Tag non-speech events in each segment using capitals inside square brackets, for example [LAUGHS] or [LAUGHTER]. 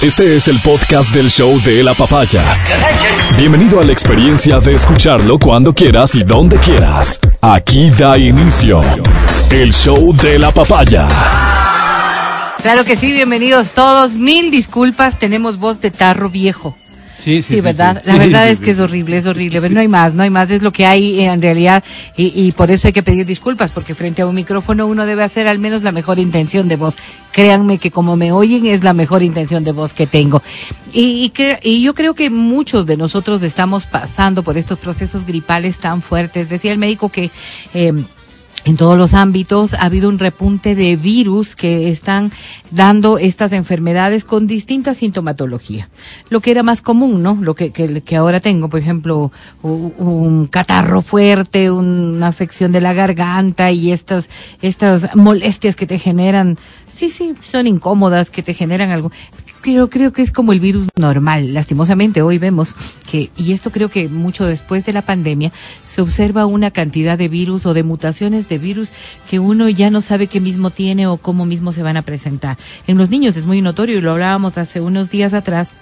Este es el podcast del show de la papaya. Bienvenido a la experiencia de escucharlo cuando quieras y donde quieras. Aquí da inicio el show de la papaya. Claro que sí, bienvenidos todos. Mil disculpas, tenemos voz de tarro viejo. Sí, sí, Sí, ¿verdad? La verdad es que es horrible, es horrible. Pero no hay más, no hay más. Es lo que hay eh, en realidad y, y por eso hay que pedir disculpas, porque frente a un micrófono uno debe hacer al menos la mejor intención de voz. Créanme que como me oyen es la mejor intención de voz que tengo. Y, y, cre- y yo creo que muchos de nosotros estamos pasando por estos procesos gripales tan fuertes. Decía el médico que... Eh, en todos los ámbitos ha habido un repunte de virus que están dando estas enfermedades con distinta sintomatología. Lo que era más común, ¿no? Lo que, que, que ahora tengo, por ejemplo, un catarro fuerte, una afección de la garganta y estas, estas molestias que te generan, sí, sí, son incómodas, que te generan algo. Creo, creo que es como el virus normal. Lastimosamente hoy vemos que, y esto creo que mucho después de la pandemia, se observa una cantidad de virus o de mutaciones de virus que uno ya no sabe qué mismo tiene o cómo mismo se van a presentar. En los niños es muy notorio y lo hablábamos hace unos días atrás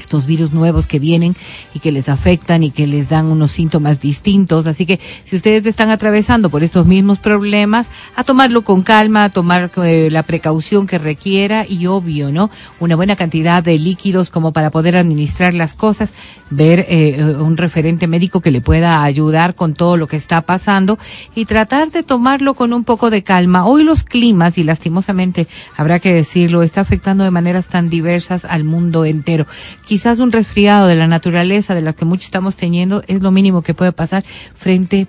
estos virus nuevos que vienen y que les afectan y que les dan unos síntomas distintos. Así que si ustedes están atravesando por estos mismos problemas, a tomarlo con calma, a tomar eh, la precaución que requiera y obvio, ¿no? Una buena cantidad de líquidos como para poder administrar las cosas, ver eh, un referente médico que le pueda ayudar con todo lo que está pasando y tratar de tomarlo con un poco de calma. Hoy los climas, y lastimosamente habrá que decirlo, está afectando de maneras tan diversas al mundo entero quizás un resfriado de la naturaleza de la que muchos estamos teniendo es lo mínimo que puede pasar frente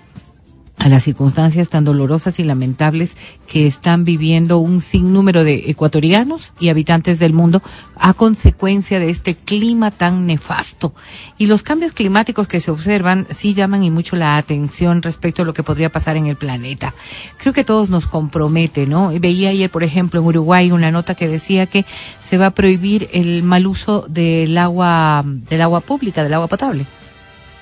a las circunstancias tan dolorosas y lamentables que están viviendo un sinnúmero de ecuatorianos y habitantes del mundo a consecuencia de este clima tan nefasto. Y los cambios climáticos que se observan sí llaman y mucho la atención respecto a lo que podría pasar en el planeta. Creo que todos nos compromete, ¿no? Veía ayer, por ejemplo, en Uruguay una nota que decía que se va a prohibir el mal uso del agua, del agua pública, del agua potable.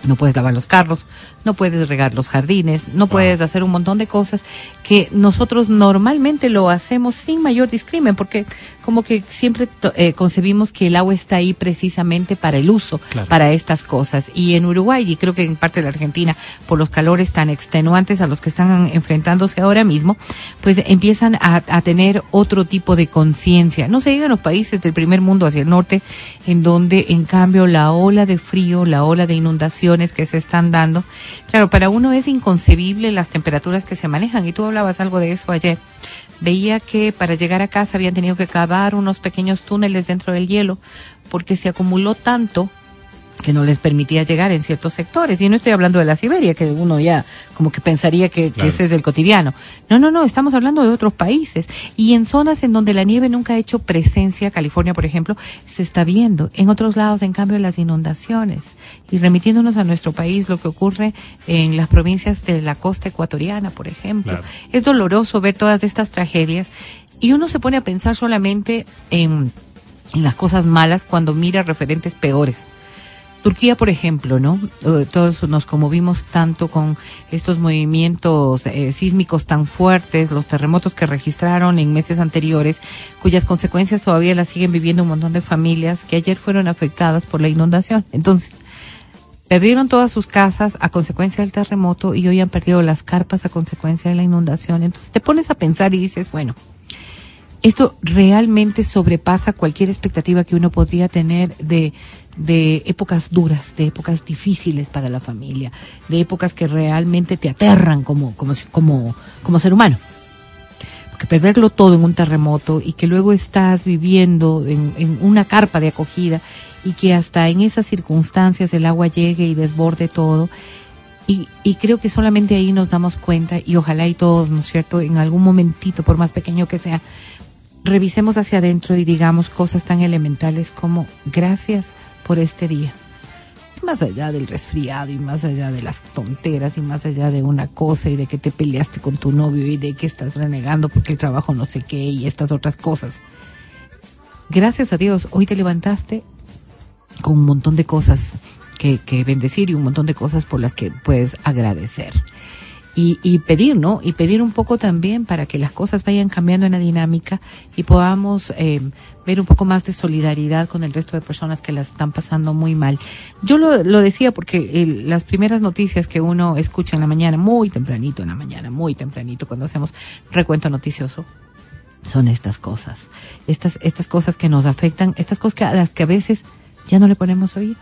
No puedes lavar los carros, no puedes regar los jardines, no puedes hacer un montón de cosas que nosotros normalmente lo hacemos sin mayor discrimen, porque como que siempre eh, concebimos que el agua está ahí precisamente para el uso, Claro. para estas cosas. Y en Uruguay, y creo que en parte de la Argentina, por los calores tan extenuantes a los que están enfrentándose ahora mismo, pues empiezan a, a tener otro tipo de conciencia. No se diga en los países del primer mundo hacia el norte, en donde en cambio la ola de frío, la ola de inundaciones que se están dando, claro, para uno es inconcebible las temperaturas que se manejan, y tú hablabas algo de eso ayer. Veía que para llegar a casa habían tenido que cavar unos pequeños túneles dentro del hielo, porque se acumuló tanto que no les permitía llegar en ciertos sectores. Y no estoy hablando de la Siberia, que uno ya como que pensaría que, eso es del cotidiano. No, no, no, estamos hablando de otros países. Y en zonas en donde la nieve nunca ha hecho presencia, California, por ejemplo, se está viendo. En otros lados, en cambio, las inundaciones. Y remitiéndonos a nuestro país, lo que ocurre en las provincias de la costa ecuatoriana, por ejemplo. Claro. Es doloroso ver todas estas tragedias. Y uno se pone a pensar solamente en, en las cosas malas cuando mira referentes peores. Turquía, por ejemplo, ¿no? Eh, todos nos conmovimos tanto con estos movimientos eh, sísmicos tan fuertes, los terremotos que registraron en meses anteriores, cuyas consecuencias todavía las siguen viviendo un montón de familias que ayer fueron afectadas por la inundación. Entonces, perdieron todas sus casas a consecuencia del terremoto y hoy han perdido las carpas a consecuencia de la inundación. Entonces, te pones a pensar y dices, bueno, esto realmente sobrepasa cualquier expectativa que uno podría tener de, de épocas duras, de épocas difíciles para la familia, de épocas que realmente te aterran como, como, como, como ser humano. Porque perderlo todo en un terremoto y que luego estás viviendo en, en una carpa de acogida y que hasta en esas circunstancias el agua llegue y desborde todo. Y, y creo que solamente ahí nos damos cuenta y ojalá y todos, ¿no es cierto?, en algún momentito, por más pequeño que sea, revisemos hacia adentro y digamos cosas tan elementales como gracias por este día. Más allá del resfriado y más allá de las tonteras y más allá de una cosa y de que te peleaste con tu novio y de que estás renegando porque el trabajo no sé qué y estas otras cosas. Gracias a Dios, hoy te levantaste con un montón de cosas que, bendecir y un montón de cosas por las que puedes agradecer. Y, y pedir, ¿no? Y pedir un poco también para que las cosas vayan cambiando en la dinámica y podamos eh, ver un poco más de solidaridad con el resto de personas que las están pasando muy mal. Yo lo, lo decía porque el, las primeras noticias que uno escucha en la mañana, muy tempranito en la mañana, muy tempranito, cuando hacemos recuento noticioso, son estas cosas. Estas, estas cosas que nos afectan, estas cosas que, a las que a veces ya no le ponemos oído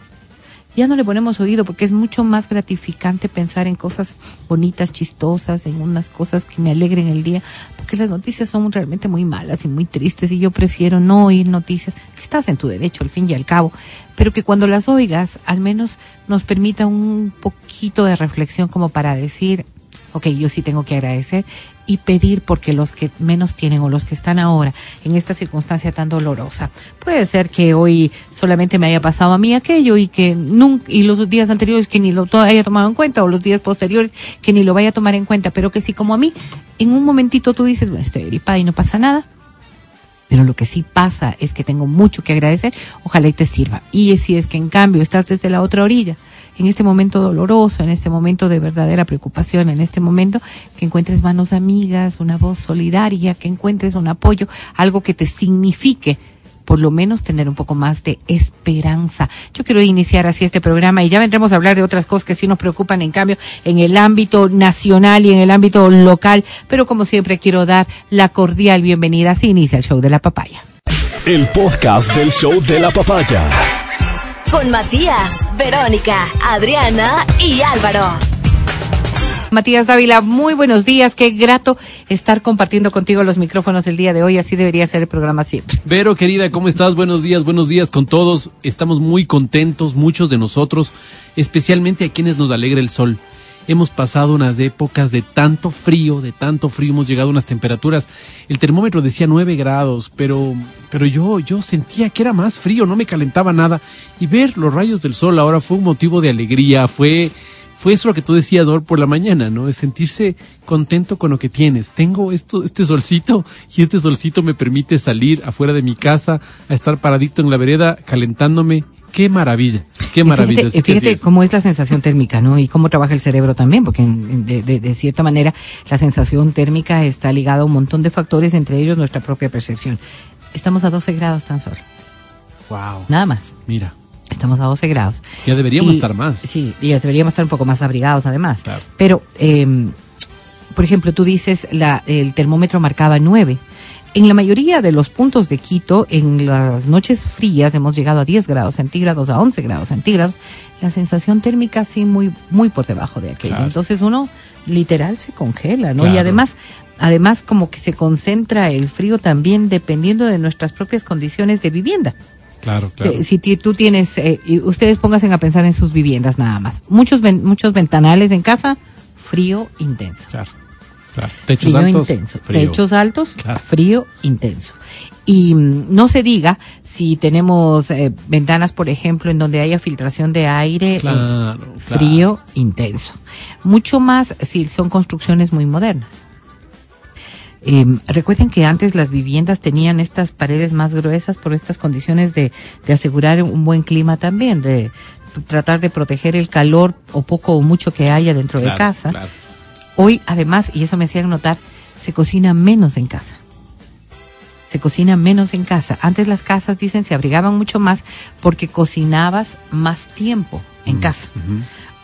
ya no le ponemos oído porque es mucho más gratificante pensar en cosas bonitas, chistosas, en unas cosas que me alegren el día, porque las noticias son realmente muy malas y muy tristes y yo prefiero no oír noticias, que estás en tu derecho al fin y al cabo, pero que cuando las oigas al menos nos permita un poquito de reflexión como para decir, ok, yo sí tengo que agradecer y pedir porque los que menos tienen o los que están ahora en esta circunstancia tan dolorosa. Puede ser que hoy solamente me haya pasado a mí aquello y que nunca, y los días anteriores que ni lo haya tomado en cuenta o los días posteriores que ni lo vaya a tomar en cuenta, pero que sí como a mí, en un momentito tú dices, bueno, estoy gripada y no pasa nada. Pero lo que sí pasa es que tengo mucho que agradecer, ojalá y te sirva. Y si es que en cambio estás desde la otra orilla, en este momento doloroso, en este momento de verdadera preocupación, en este momento que encuentres manos amigas, una voz solidaria, que encuentres un apoyo, algo que te signifique por lo menos tener un poco más de esperanza. Yo quiero iniciar así este programa y ya vendremos a hablar de otras cosas que sí nos preocupan en cambio en el ámbito nacional y en el ámbito local, pero como siempre quiero dar la cordial bienvenida. Así inicia el show de la papaya. El podcast del show de la papaya. Con Matías, Verónica, Adriana y Álvaro. Matías Dávila, muy buenos días. Qué grato estar compartiendo contigo los micrófonos el día de hoy. Así debería ser el programa siempre. Vero, querida, ¿cómo estás? Buenos días, buenos días con todos. Estamos muy contentos, muchos de nosotros, especialmente a quienes nos alegra el sol. Hemos pasado unas épocas de tanto frío, de tanto frío, hemos llegado a unas temperaturas. El termómetro decía 9 grados, pero, pero yo, yo sentía que era más frío, no me calentaba nada. Y ver los rayos del sol ahora fue un motivo de alegría, fue, fue eso lo que tú decías, Dor, por la mañana, ¿no? Es sentirse contento con lo que tienes. Tengo esto, este solcito y este solcito me permite salir afuera de mi casa, a estar paradito en la vereda, calentándome. Qué maravilla, qué maravilla. Fíjate, fíjate cómo es la sensación térmica, ¿no? Y cómo trabaja el cerebro también, porque de, de, de, cierta manera la sensación térmica está ligada a un montón de factores, entre ellos nuestra propia percepción. Estamos a 12 grados tan solo. Wow. Nada más. Mira. Estamos a 12 grados. Ya deberíamos Y- estar más. Sí, y ya deberíamos estar un poco más abrigados además. Claro. Pero, eh, por ejemplo, tú dices, la, el termómetro marcaba 9. En la mayoría de los puntos de Quito, en las noches frías, hemos llegado a 10 grados centígrados, a 11 grados centígrados. La sensación térmica sí muy, muy por debajo de aquello. Claro. Entonces uno literal se congela, ¿no? Y Claro. además, además como que se concentra el frío también dependiendo de nuestras propias condiciones de vivienda. Claro, claro. Eh, si tú tienes, eh, y ustedes pónganse a pensar en sus viviendas nada más. Muchos, ven- muchos ventanales en casa, frío intenso. Claro, claro. Techos Frío altos, intenso. frío. Techos altos, Claro. frío intenso. Y mm, no se diga si tenemos eh, ventanas, por ejemplo, en donde haya filtración de aire, eh, Claro, claro. frío intenso. Mucho más si son construcciones muy modernas. Eh, recuerden que antes las viviendas tenían estas paredes más gruesas por estas condiciones de, de asegurar un buen clima también, de tratar de proteger el calor o poco o mucho que haya dentro de casa. claro. Hoy, además, y eso me hacían notar, se cocina menos en casa. Se cocina menos en casa. Antes las casas, dicen, se abrigaban mucho más porque cocinabas más tiempo en casa.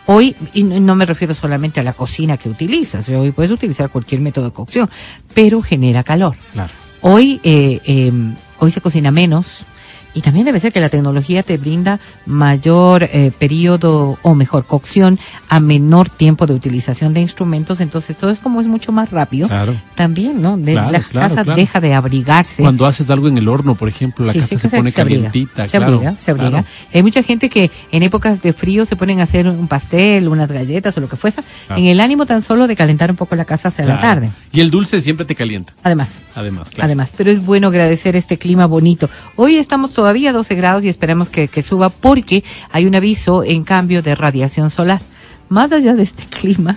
Hoy, y no me refiero solamente a la cocina que utilizas, hoy puedes utilizar cualquier método de cocción, pero genera calor. Claro. Hoy, eh, eh, hoy se cocina menos y también debe ser que la tecnología te brinda mayor eh, periodo o mejor cocción a menor tiempo de utilización de instrumentos. Entonces todo es como es mucho más rápido. Claro. También, ¿no? De- Claro, la claro, casa deja de abrigarse. Cuando haces algo en el horno, por ejemplo, la Sí, casa sí, se pone abriga, calientita. Se abriga, se abriga. Hay mucha gente que en épocas de frío se ponen a hacer un pastel, unas galletas o lo que fuese, en el ánimo tan solo de calentar un poco la casa hacia la tarde. Y el dulce siempre te calienta. Además. Además, claro. Además, pero es bueno agradecer este clima bonito. Hoy estamos todavía a 12 grados y esperamos que, que suba porque hay un aviso en cambio de radiación solar. Más allá de este [LAUGHS] clima,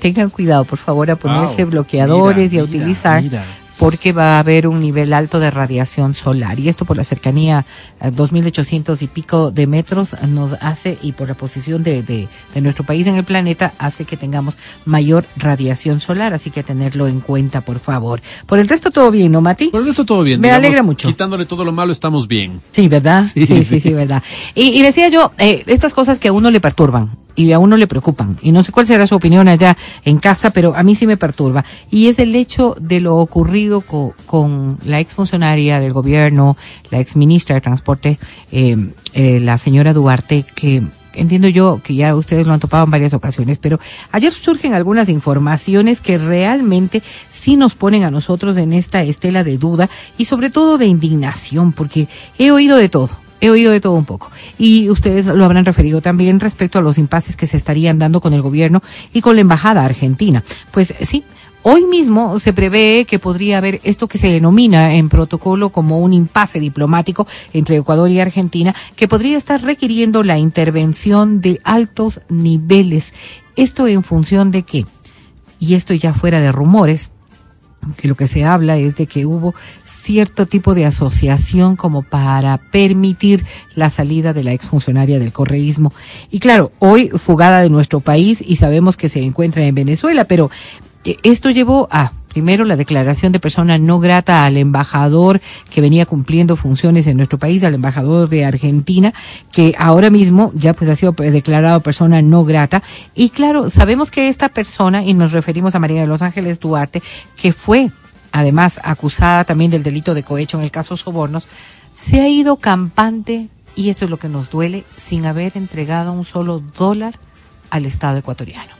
tengan cuidado, por favor, a ponerse Wow. bloqueadores Mira, y a mira, utilizar mira. Porque va a haber un nivel alto de radiación solar. Y esto por la cercanía a 2.800 y pico de metros nos hace, y por la posición de, de, de nuestro país en el planeta, hace que tengamos mayor radiación solar. Así que tenerlo en cuenta, por favor. Por el resto, todo bien, ¿no, Mati? Por el resto todo bien. Me digamos, alegra mucho. Quitándole todo lo malo estamos bien. Sí, ¿verdad? Sí, sí, sí, Sí. verdad. Y, y decía yo, eh, estas cosas que a uno le perturban y a uno le preocupan, y no sé cuál será su opinión allá en casa, pero a mí sí me perturba, y es el hecho de lo ocurrido co- con la exfuncionaria del gobierno, la ex ministra de Transporte, eh, eh, la señora Duarte, que entiendo yo que ya ustedes lo han topado en varias ocasiones, pero ayer surgen algunas informaciones que realmente sí nos ponen a nosotros en esta estela de duda y sobre todo de indignación, porque he oído de todo. He oído de todo un poco. Y ustedes lo habrán referido también respecto a los impases que se estarían dando con el gobierno y con la embajada argentina. Pues sí, Hoy mismo se prevé que podría haber esto que se denomina en protocolo como un impasse diplomático entre Ecuador y Argentina, que podría estar requiriendo la intervención de altos niveles. Esto en función de qué? Y esto ya fuera de rumores, que lo que se habla es de que hubo cierto tipo de asociación como para permitir la salida de la exfuncionaria del correísmo. Y claro, hoy fugada de nuestro país y sabemos que se encuentra en Venezuela, pero eh, esto llevó a primero la declaración de persona no grata al embajador que venía cumpliendo funciones en nuestro país, al embajador de Argentina, que ahora mismo ya pues ha sido declarado persona no grata. Y claro, sabemos que esta persona, y nos referimos a María de los Ángeles Duarte, que fue además acusada también del delito de cohecho en el caso Sobornos, se ha ido campante, y esto es lo que nos duele, sin haber entregado un solo dólar al Estado ecuatoriano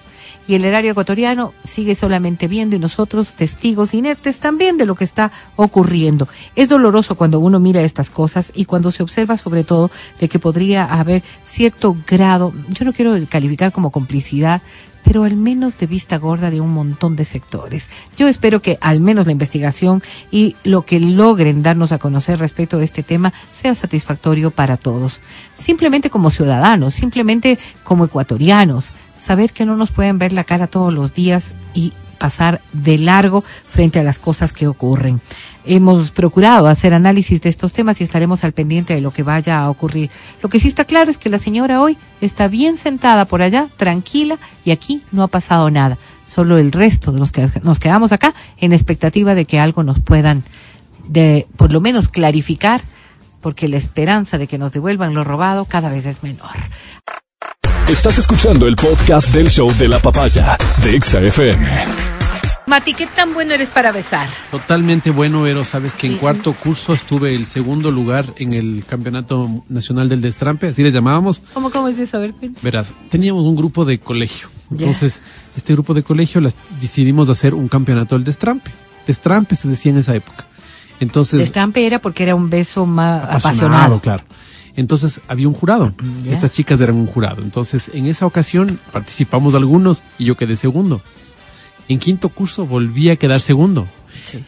y el erario ecuatoriano sigue solamente viendo y nosotros testigos inertes también de lo que está ocurriendo. Es doloroso cuando uno mira estas cosas y cuando se observa sobre todo de que podría haber cierto grado, yo no quiero calificar como complicidad, pero al menos de vista gorda de un montón de sectores. Yo espero que al menos la investigación y lo que logren darnos a conocer respecto de este tema sea satisfactorio para todos. Simplemente como ciudadanos, simplemente como ecuatorianos, saber que no nos pueden ver la cara todos los días y pasar de largo frente a las cosas que ocurren. Hemos procurado hacer análisis de estos temas y estaremos al pendiente de lo que vaya a ocurrir. Lo que sí está claro es que la señora hoy está bien sentada por allá, tranquila, y aquí no ha pasado nada. Solo el resto de los que nos quedamos acá en expectativa de que algo nos puedan, de por lo menos clarificar, porque la esperanza de que nos devuelvan lo robado cada vez es menor. Estás escuchando el podcast del show de la papaya de Exa FM. Mati, ¿qué tan bueno eres para besar? Totalmente bueno, Vero. Sabes que Sí. en cuarto curso estuve el segundo lugar en el Campeonato Nacional del Destrampe, así le llamábamos. ¿Cómo, cómo es eso? A ver. Verás, teníamos un grupo de colegio. Entonces, este grupo de colegio las, decidimos hacer un campeonato del Destrampe. Destrampe se decía en esa época. Entonces, Destrampe era porque era un beso más apasionado, apasionado. claro. Entonces había un jurado. Ya. Estas chicas eran un jurado. Entonces, en esa ocasión participamos algunos y yo quedé segundo. En quinto curso volví a quedar segundo.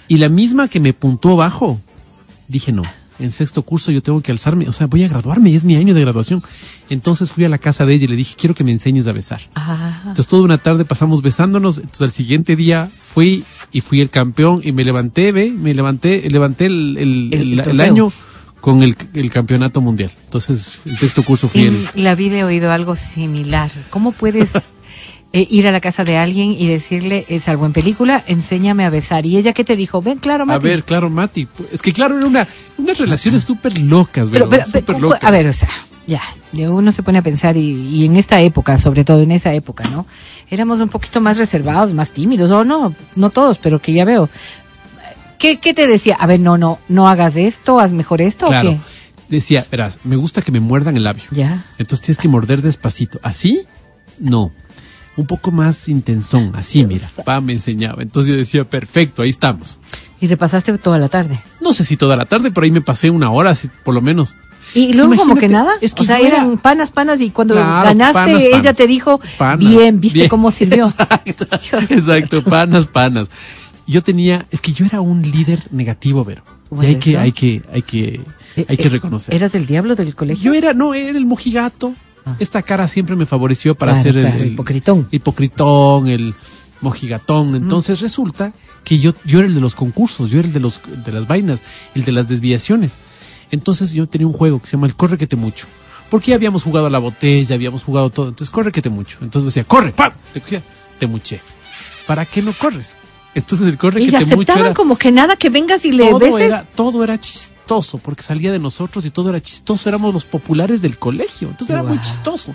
Y la misma que me puntuó bajo, dije no. En sexto curso yo tengo que alzarme, o sea, voy a graduarme, es mi año de graduación. Entonces fui a la casa de ella y le dije, quiero que me enseñes a besar. Entonces toda una tarde pasamos besándonos. Entonces al siguiente día fui y fui el campeón y me levanté, ve, me levanté, levanté el, el, año con el, el campeonato mundial. Entonces el sexto curso fui el... la vida he oído algo similar. ¿Cómo puedes [LAUGHS] eh, ir a la casa de alguien y decirle, es algo en película, enséñame a besar? Y ella qué te dijo, ven, claro, A Mati. ver, claro, Mati. Es que claro, era una, unas relaciones súper locas, ¿verdad? pero, pero, Súper ¿cómo- locas. a ver, o sea, ya, ya uno se pone a pensar y, y en esta época, sobre todo en esa época, ¿no? Éramos un poquito más reservados, más tímidos, o no, no todos, pero que ya veo. ¿Qué, qué te decía? A ver, no, no, no hagas esto, haz mejor esto Claro. o qué? Decía, verás, me gusta que me muerdan el labio. Ya. Entonces tienes que morder despacito. ¿Así? No. Un poco más intensón. Así, mira. Pa, me enseñaba. Entonces yo decía, perfecto, ahí estamos. Y repasaste toda la tarde. No sé si toda la tarde, pero ahí me pasé una hora, así, por lo menos. Y luego como que nada, es que o sea, era- eran panas, panas y cuando Claro, ganaste panas, ella panas. te dijo, Panas, bien, viste bien. cómo sirvió. [LAUGHS] Exacto, Dios exacto, panas, panas. Yo tenía, es que yo era un líder negativo. Y Bueno, hay que, hay que, hay que, hay que Eh, reconocer. ¿Eras el diablo del colegio? Yo era, no, era el mojigato. Esta cara siempre me favoreció para Ah. Claro, ser el, claro, el hipocritón. hipocritón, el mojigatón. Entonces resulta que yo, yo era el de los concursos, yo era el de, los, de las vainas, el de las desviaciones. Entonces yo tenía un juego que se llama el Corre que te mucho. Porque ya habíamos jugado a la botella, habíamos jugado todo. Entonces, corre que te mucho. Entonces decía, corre, ¡pam! Te cogía, te muché. ¿Para qué no corres? Entonces el corre Y que te mucho aceptaban era, como que nada que vengas y le todo beses. era, todo era chistoso, porque salía de nosotros y todo era chistoso. Éramos los populares del colegio. Entonces era muy chistoso.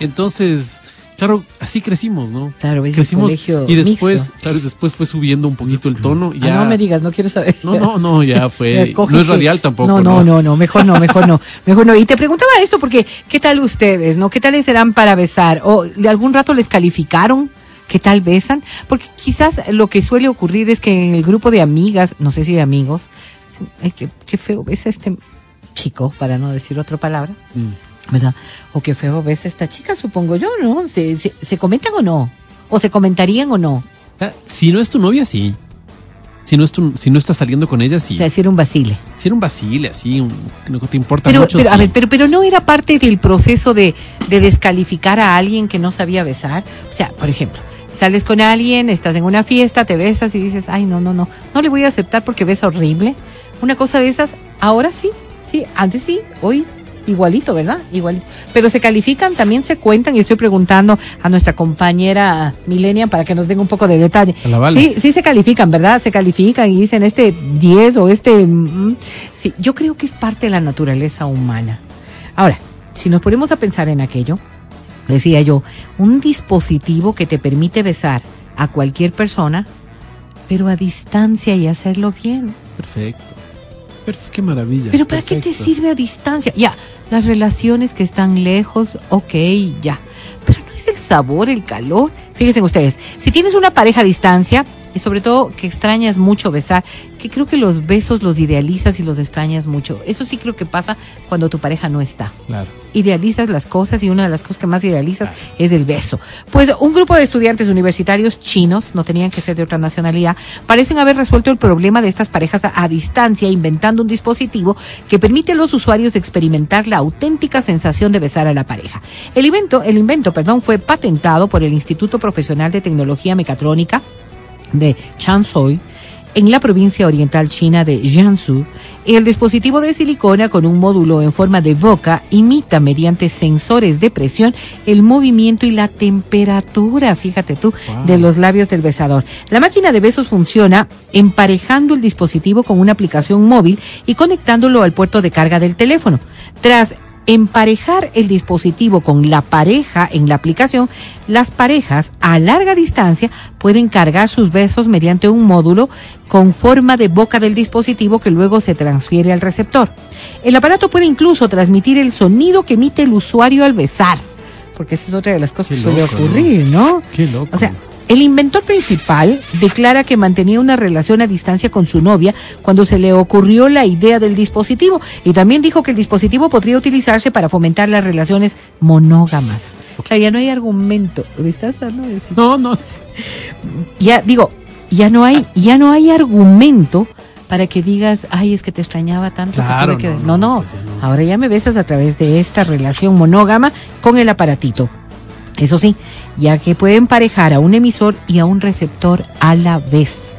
Entonces, claro, así crecimos, ¿no? Claro, es el crecimos colegio y después, mixto. claro, después fue subiendo un poquito el tono. Ah, Ya, no me digas, no quiero saber. No, no, no, ya [LAUGHS] fue. No es radial tampoco. No, no, no, no, mejor no, mejor no, [LAUGHS] mejor no. Y te preguntaba esto porque, ¿qué tal ustedes, no? ¿Qué tal les serán para besar? ¿O de algún rato les calificaron? ¿Qué tal besan? Porque quizás lo que suele ocurrir es que en el grupo de amigas, no sé si de amigos, ay, qué, qué feo besa este chico, para no decir otra palabra, Mm. ¿verdad? O qué feo besa esta chica, supongo yo, ¿no? ¿Se, se, se comentan o no? ¿O se comentarían o no? Ah, Si no es tu novia, sí. Si no, es tu, si no estás saliendo con ella, sí. O sea, decir un vacile. Si era un vacile, así, un, no te importa Pero, mucho. pero, a sí. ver, pero, pero no era parte del proceso de, de descalificar a alguien que no sabía besar. O sea, por ejemplo, sales con alguien, estás en una fiesta, te besas y dices, ay, no, no, no, no le voy a aceptar porque besa horrible. Una cosa de esas, ahora sí, sí, antes sí, hoy igualito, ¿verdad? Igualito. Pero se califican, también se cuentan y estoy preguntando a nuestra compañera Milenia para que nos den un poco de detalle. Vale. Sí, sí se califican, ¿verdad? Se califican y dicen este 10 o este... mm, sí, yo creo que es parte de la naturaleza humana. Ahora, si nos ponemos a pensar en aquello, decía yo, un dispositivo que te permite besar a cualquier persona, pero a distancia y hacerlo bien. Perfecto. Qué maravilla. Pero ¿para qué te sirve a distancia? Ya, las relaciones que están lejos, ok, ya. Pero no es el sabor, el calor. Fíjense ustedes, si tienes una pareja a distancia, y sobre todo que extrañas mucho besar, que creo que los besos los idealizas y los extrañas mucho. Eso sí creo que pasa cuando tu pareja no está Claro. idealizas las cosas y una de las cosas que más idealizas es el beso. Pues un grupo de estudiantes universitarios chinos, no tenían que ser de otra nacionalidad, parecen haber resuelto el problema de estas parejas a, a distancia inventando un dispositivo que permite a los usuarios experimentar la auténtica sensación de besar a la pareja. El invento, el invento, perdón, fue patentado por el Instituto Profesional de Tecnología Mecatrónica de Changshui en la provincia oriental china de Jiangsu, el dispositivo de silicona con un módulo en forma de boca imita mediante sensores de presión el movimiento y la temperatura, fíjate tú, Wow. de los labios del besador. La máquina de besos funciona emparejando el dispositivo con una aplicación móvil y conectándolo al puerto de carga del teléfono. Tras emparejar el dispositivo con la pareja en la aplicación, las parejas a larga distancia pueden cargar sus besos mediante un módulo con forma de boca del dispositivo que luego se transfiere al receptor. El aparato puede incluso transmitir el sonido que emite el usuario al besar, porque esa es otra de las cosas Qué que suele ocurrir, ¿no? Qué loco. O sea, el inventor principal declara que mantenía una relación a distancia con su novia cuando se le ocurrió la idea del dispositivo y también dijo que el dispositivo podría utilizarse para fomentar las relaciones monógamas. Claro, ya no hay argumento. ¿Me estás a decir? no, no. Ya digo, ya no hay, ya no hay argumento para que digas, ay, es que te extrañaba tanto. que Claro, que-". no, no, no, no. pues ya no. Ahora ya me besas a través de esta relación monógama con el aparatito. Eso sí, ya que puede emparejar a un emisor y a un receptor a la vez.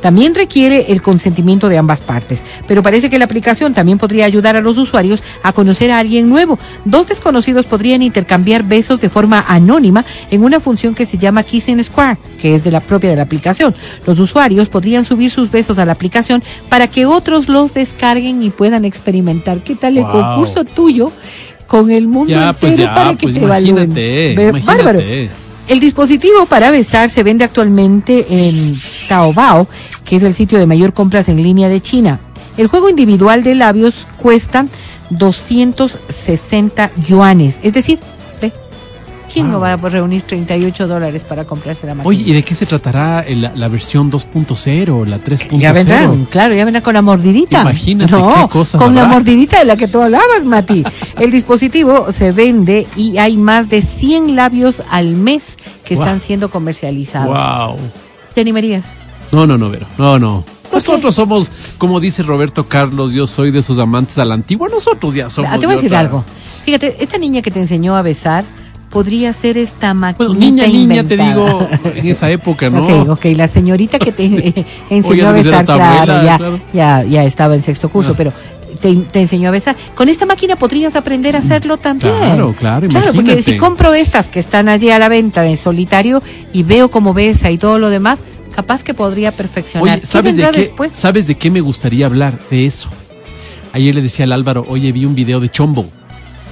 También requiere el consentimiento de ambas partes, pero parece que la aplicación también podría ayudar a los usuarios a conocer a alguien nuevo. Dos desconocidos podrían intercambiar besos de forma anónima en una función que se llama Kissing Square, que es de la propia de la aplicación. Los usuarios podrían subir sus besos a la aplicación para que otros los descarguen y puedan experimentar. ¿Qué tal el Wow. concurso tuyo con el mundo Ya, entero pues ya, para que pues te evalúen? imagínate. Bárbaro. El dispositivo para besar se vende actualmente en Taobao, que es el sitio de mayor compras en línea de China. El juego individual de labios cuesta 260 yuanes, es decir, ¿quién no va a reunir 38 dólares para comprarse la máquina? Oye, ¿y de qué se tratará la, la versión 2.0, la 3.0? ya vendrán, claro, ya vendrán con la mordidita. Imagínate no, qué cosas con la mordidita de la que tú hablabas, Mati. [LAUGHS] El dispositivo se vende y hay más de 100 labios al mes que Wow. están siendo comercializados. Wow. ¿Te animarías? No, no, no, Vero. No, no. Nosotros somos, como dice Roberto Carlos, yo soy de esos amantes a la antigua. Nosotros ya somos. Ah, te voy a de decir otra- algo. Fíjate, esta niña que te enseñó a besar podría ser esta Bueno, maquinita niña, niña, te digo, en esa época, ¿no? Ok, ok, la señorita que te [LAUGHS] [LAUGHS] enseñó a besar, claro, ya, claro. ya, ya estaba en sexto curso, Ah. pero te, te enseñó a besar. Con esta máquina podrías aprender a hacerlo también. Claro, claro, Claro, porque imagínate. si compro estas que están allí a la venta en solitario y veo cómo besa y todo lo demás, capaz que podría perfeccionar. Oye, ¿sabes ¿Qué de qué, después? ¿sabes de qué me gustaría hablar? De eso. Ayer le decía al Álvaro, oye, vi un video de Chombo.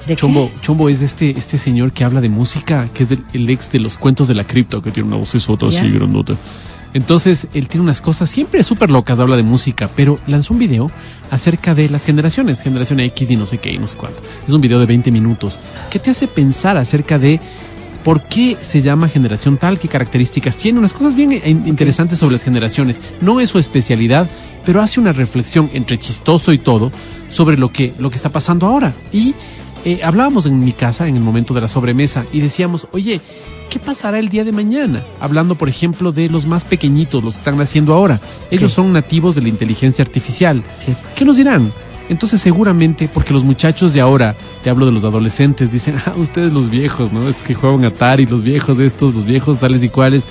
¿De qué? Chombo, Chombo es este, este señor que habla de música, que es del- el ex de los cuentos de la cripta, que tiene una voz otra así grandota. Entonces, él tiene unas cosas siempre súper locas, habla de música, pero lanzó un video acerca de las generaciones, generación X y no sé qué y no sé cuánto. Es un video de 20 minutos que te hace pensar acerca de por qué se llama generación tal, qué características tiene, unas cosas bien eh, interesantes sobre las generaciones. No es su especialidad, pero hace una reflexión entre chistoso y todo sobre lo que, lo que está pasando ahora. Y eh, hablábamos en mi casa en el momento de la sobremesa y decíamos, oye, ¿qué pasará el día de mañana? Hablando, por ejemplo, de los más pequeñitos, los que están naciendo ahora. Ellos son nativos de la inteligencia artificial. Sí. ¿Qué nos dirán? Entonces seguramente, porque los muchachos de ahora, te hablo de los adolescentes, dicen, [LAUGHS] ah, ustedes los viejos, ¿no? Es que juegan Atari, los viejos estos, los viejos tales y cuales.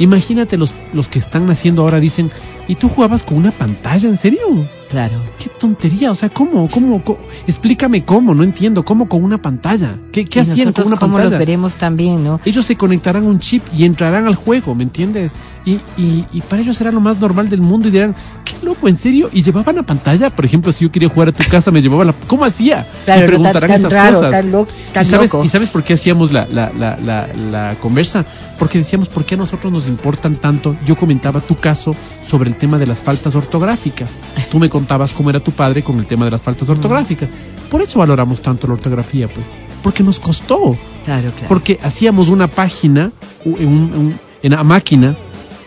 Imagínate los, los que están naciendo ahora dicen, ¿y tú jugabas con una pantalla? ¿En serio? Claro. Qué tontería, o sea, ¿cómo? ¿Cómo? Explícame cómo, no entiendo, ¿cómo con una pantalla? ¿Qué, qué Y hacían con una pantalla? los veremos también, ¿no? Ellos se conectarán a un chip y entrarán al juego, ¿me entiendes? Y, y, y para ellos será lo más normal del mundo y dirán, qué loco, ¿en serio? Y llevaban la pantalla, por ejemplo, si yo quería jugar a tu casa, me llevaba la... ¿Cómo hacía? Claro, y preguntarán tan, tan esas raro, cosas. tan, lo- tan ¿Y sabes, loco. ¿Y sabes por qué hacíamos la, la, la, la, la conversa? Porque decíamos, ¿por qué a nosotros nos importan tanto? Yo comentaba tu caso sobre el tema de las faltas ortográficas. Tú me contabas cómo era tu padre con el tema de las faltas ortográficas. Por eso valoramos tanto la ortografía, pues. Porque nos costó. Claro, claro. Porque hacíamos una página en, un- en la máquina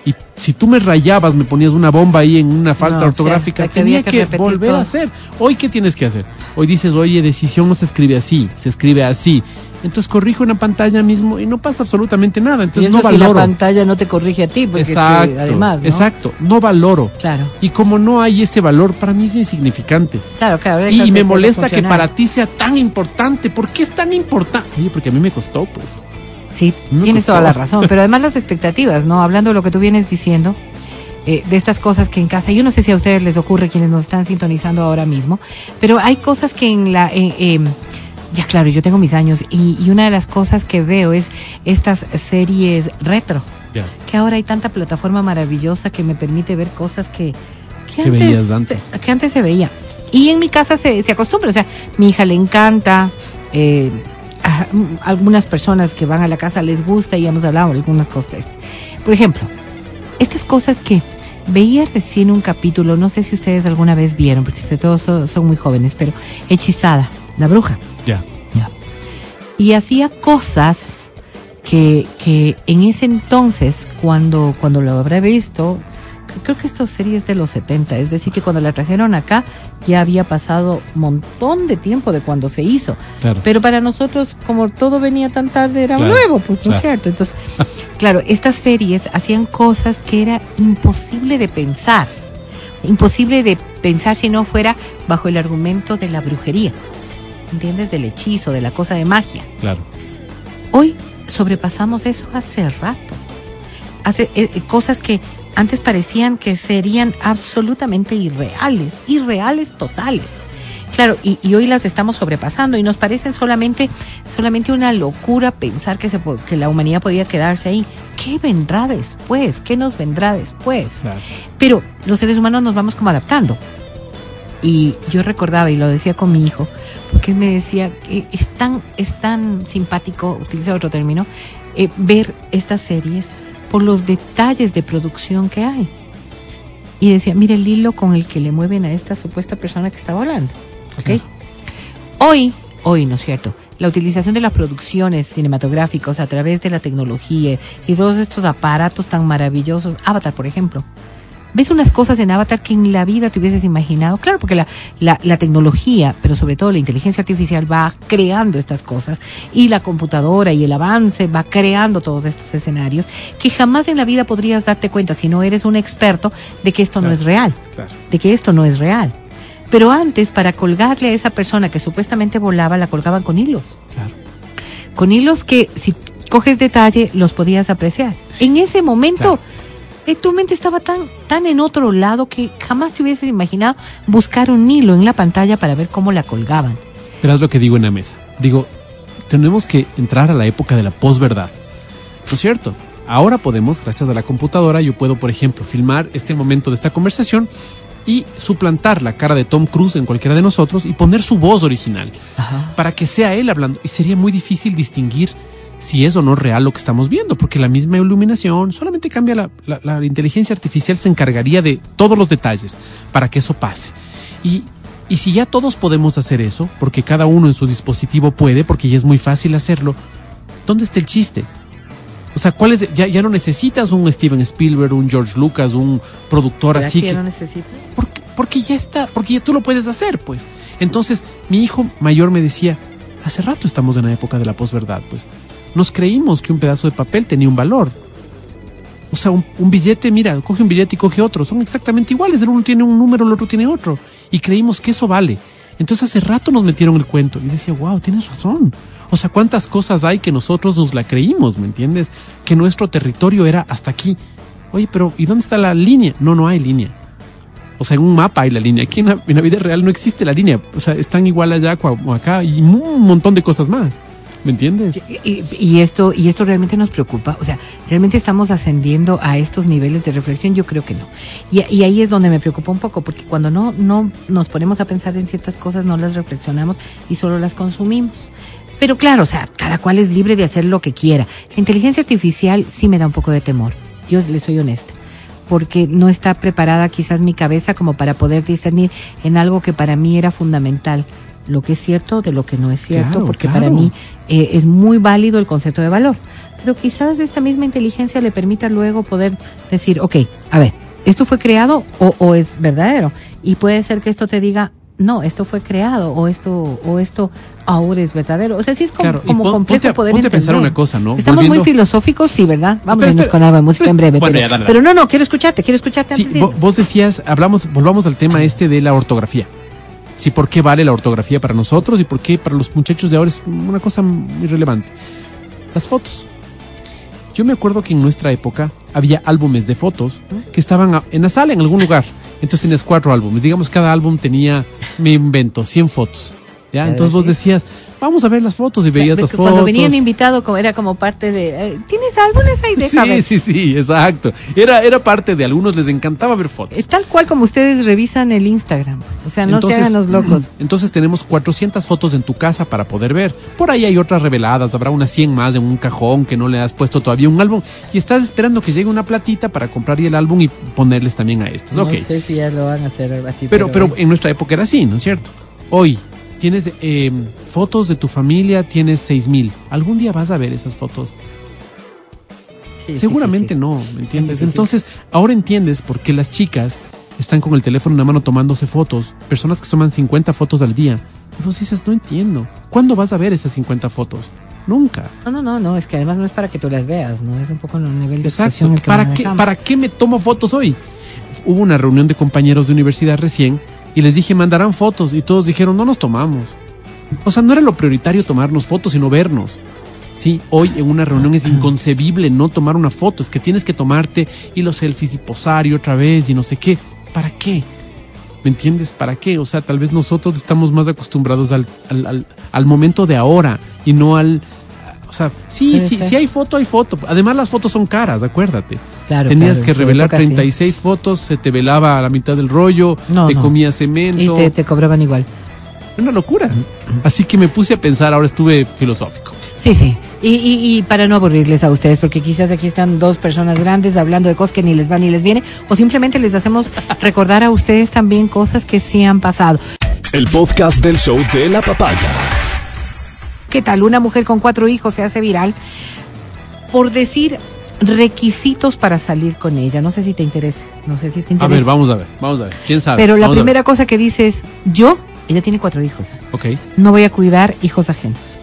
y si tú me rayabas, me ponías una bomba ahí en una falta No, ortográfica, o sea, tenía que que, volver todo. a hacer. Hoy, ¿qué tienes que hacer? Hoy dices, oye, decisión no se escribe así, se escribe así. Entonces corrijo en la pantalla mismo y no pasa absolutamente nada. y Entonces eso no si la valoro. pantalla no te corrige a ti, porque exacto, además, ¿no? exacto, no valoro. Claro, Y como no hay ese valor, para mí es insignificante. claro, claro. Y me molesta que para ti sea tan importante. ¿Por qué es tan importante? Oye, porque a mí me costó, pues. Sí, Me tienes costó. toda la razón, pero además las expectativas, ¿no? Hablando de lo que tú vienes diciendo, eh, de estas cosas que en casa, yo no sé si a ustedes les ocurre, quienes nos están sintonizando ahora mismo, pero hay cosas que en la... eh, eh, ya claro, yo tengo mis años y, y una de las cosas que veo es estas series retro, Ya. que ahora hay tanta plataforma maravillosa que me permite ver cosas que, que, antes. se- que antes se veía. Y en mi casa se, se acostumbra, o sea, mi hija le encanta, eh, a- algunas personas que van a la casa les gusta y hemos hablado de algunas cosas de esto. Por ejemplo, estas cosas que veía recién un capítulo, no sé si ustedes alguna vez vieron, porque ustedes todos son, son muy jóvenes, pero Hechizada, la bruja. Ya. Y hacía cosas que, que en ese entonces, cuando, cuando lo habré visto, creo que esta serie es de los 70, es decir, que cuando la trajeron acá ya había pasado un montón de tiempo de cuando se hizo. Claro. Pero para nosotros, como todo venía tan tarde, era Claro, nuevo, pues no es claro. cierto. Entonces, [LAUGHS] claro, estas series hacían cosas que era imposible de pensar. Imposible de pensar si no fuera bajo el argumento de la brujería. ¿Entiendes? Del hechizo, de la cosa de magia. Claro. Hoy sobrepasamos eso hace rato. Hace eh, eh, cosas que antes parecían que serían absolutamente irreales, irreales totales. Claro, y, y hoy las estamos sobrepasando y nos parecen solamente, solamente una locura pensar que, se, que la humanidad podía quedarse ahí. ¿Qué vendrá después? ¿Qué nos vendrá después? Claro. Pero los seres humanos nos vamos como adaptando. Y yo recordaba, y lo decía con mi hijo, porque me decía que es tan, es tan simpático, utiliza otro término, eh, ver estas series por los detalles de producción que hay. Y decía, mira el hilo con el que le mueven a esta supuesta persona que estaba hablando. ¿Ok? Hoy, hoy, ¿no es cierto? La utilización de las producciones cinematográficas a través de la tecnología y todos estos aparatos tan maravillosos, Avatar, por ejemplo. Ves unas cosas en Avatar que en la vida te hubieses imaginado. Claro, porque la, la, la tecnología, pero sobre todo la inteligencia artificial va creando estas cosas y la computadora y el avance va creando todos estos escenarios que jamás en la vida podrías darte cuenta si no eres un experto de que esto no es real Claro. de que esto no es real. Pero antes, para colgarle a esa persona que supuestamente volaba, la colgaban con hilos. Claro. con hilos que si coges detalle los podías apreciar. En ese momento. Eh, tu mente estaba tan, tan en otro lado que jamás te hubieses imaginado buscar un hilo en la pantalla para ver cómo la colgaban. Pero es lo que digo en la mesa. Digo, tenemos que entrar a la época de la posverdad. ¿No es cierto? Ahora podemos, gracias a la computadora, yo puedo, por ejemplo, filmar este momento de esta conversación y suplantar la cara de Tom Cruise en cualquiera de nosotros y poner su voz original Ajá. para que sea él hablando. Y sería muy difícil distinguir si es o no real lo que estamos viendo, porque la misma iluminación solamente cambia la, la- la inteligencia artificial, se encargaría de todos los detalles para que eso pase. Y, y si ya todos podemos hacer eso, porque cada uno en su dispositivo puede, porque ya es muy fácil hacerlo, ¿dónde está el chiste? O sea, ¿cuál es? Ya, ya no necesitas un Steven Spielberg, un George Lucas, un productor ¿Verdad así que ya no necesitas? porque, porque ya está, porque ya tú lo puedes hacer, pues. Entonces, mi hijo mayor me decía, hace rato estamos en la época de la posverdad, pues. Nos creímos que un pedazo de papel tenía un valor. O sea, un, billete, mira, coge un billete y coge otro, son exactamente iguales, uno tiene un número, el otro tiene otro. Y creímos que eso vale. Entonces hace rato nos metieron el cuento y decía, wow, tienes razón. O sea, cuántas cosas hay que nosotros nos la creímos, ¿me entiendes? Que nuestro territorio era hasta aquí. Oye, pero ¿y dónde está la línea? No, no hay línea. O sea, en un mapa hay la línea. Aquí en la, en la vida real no existe la línea. O sea, están igual allá como acá y un montón de cosas más. ¿Me entiendes? Y, esto y esto realmente nos preocupa, o sea, realmente estamos ascendiendo a estos niveles de reflexión, yo creo que no. Y, y ahí es donde me preocupa un poco, porque cuando no no nos ponemos a pensar en ciertas cosas, no las reflexionamos y solo las consumimos. Pero claro, o sea, cada cual es libre de hacer lo que quiera. La inteligencia artificial sí me da un poco de temor. Yo le soy honesta porque no está preparada quizás mi cabeza como para poder discernir en algo que para mí era fundamental, lo que es cierto de lo que no es cierto, Claro, porque claro. para mí eh, es muy válido el concepto de valor. Pero quizás esta misma inteligencia le permita luego poder decir, ok, a ver, ¿esto fue creado o, o es verdadero? Y puede ser que esto te diga, no, esto fue creado o esto o esto ahora es verdadero. O sea, sí es como, Claro, como pon- complejo ponte poder ponte pensar una cosa, ¿no? Estamos muy filosóficos, sí, ¿verdad? Vamos a irnos con algo de música en breve. Bueno, pero, ya, dale, dale. pero no, no, quiero escucharte, quiero escucharte Sí, antes de vos decías, hablamos, volvamos al tema este de la ortografía. Sí, ¿por qué vale la ortografía para nosotros y por qué para los muchachos de ahora es una cosa muy relevante? Las fotos. Yo me acuerdo que en nuestra época había álbumes de fotos que estaban en la sala, en algún lugar. Entonces tenías cuatro álbumes. Digamos, cada álbum tenía, me invento, 100 fotos. ¿Ya? Entonces vos decías, vamos a ver las fotos y veías Ve- las fotos. Cuando venían invitados, como era como parte de. eh, ¿Tienes álbumes ahí? Deja Sí, sí, sí, exacto. Era, era parte de algunos, les encantaba ver fotos. Eh, Tal cual como ustedes revisan el Instagram. pues. O sea, no Entonces- se hagan los locos. [CLEARS THROAT] Entonces tenemos 400 fotos en tu casa para poder ver. Por ahí hay otras reveladas, habrá unas 100 más en un cajón que no le has puesto todavía un álbum y estás esperando que llegue una platita para comprar el álbum y ponerles también a estas. No sé si ya lo van a hacer así. pero, pero en nuestra época era así, ¿no es cierto? Hoy tienes eh, fotos de tu familia, tienes 6000. ¿Algún día vas a ver esas fotos? Sí, Seguramente no, ¿me entiendes? Entonces, ahora entiendes por qué las chicas están con el teléfono en la mano tomándose fotos, personas que toman 50 fotos al día. Y vos dices, no entiendo. ¿Cuándo vas a ver esas 50 fotos? Nunca. No, no, no, no, es que además no es para que tú las veas, ¿no? Es un poco en un nivel de Exacto. expresión el que ¿Para qué. ¿Para qué me tomo fotos hoy? Hubo una reunión de compañeros de universidad recién y les dije, mandarán fotos. Y todos dijeron, no nos tomamos. O sea, no era lo prioritario tomarnos fotos, sino vernos. Sí, hoy en una reunión es inconcebible no tomar una foto. Es que tienes que tomarte y los selfies y posar y otra vez y no sé qué. ¿Para qué? ¿Me entiendes? ¿Para qué? O sea, tal vez nosotros estamos más acostumbrados al, al, al, al momento de ahora y no al... O sea, sí, sí, sí hay foto, hay foto. Además las fotos son caras, acuérdate. Claro, Tenías claro, que revelar época sí. 36 fotos, se te velaba a la mitad del rollo, No, te no. comía cemento. Y te, te cobraban igual. Una locura. Así que me puse a pensar, ahora estuve filosófico. Sí, sí. Y, y, y para no aburrirles a ustedes, porque quizás aquí están dos personas grandes hablando de cosas que ni les va ni les viene, o simplemente les hacemos [LAUGHS] recordar a ustedes también cosas que sí han pasado. El podcast del show de la papaya. ¿Qué tal? Una mujer con cuatro hijos se hace viral por decir requisitos para salir con ella. No sé si te interesa. No sé si te A interesa. ver, vamos a ver, vamos a ver. ¿Quién sabe? Pero la Vamos a primera cosa que dice es, yo, ella tiene cuatro hijos. Ok. no voy a cuidar hijos ajenos.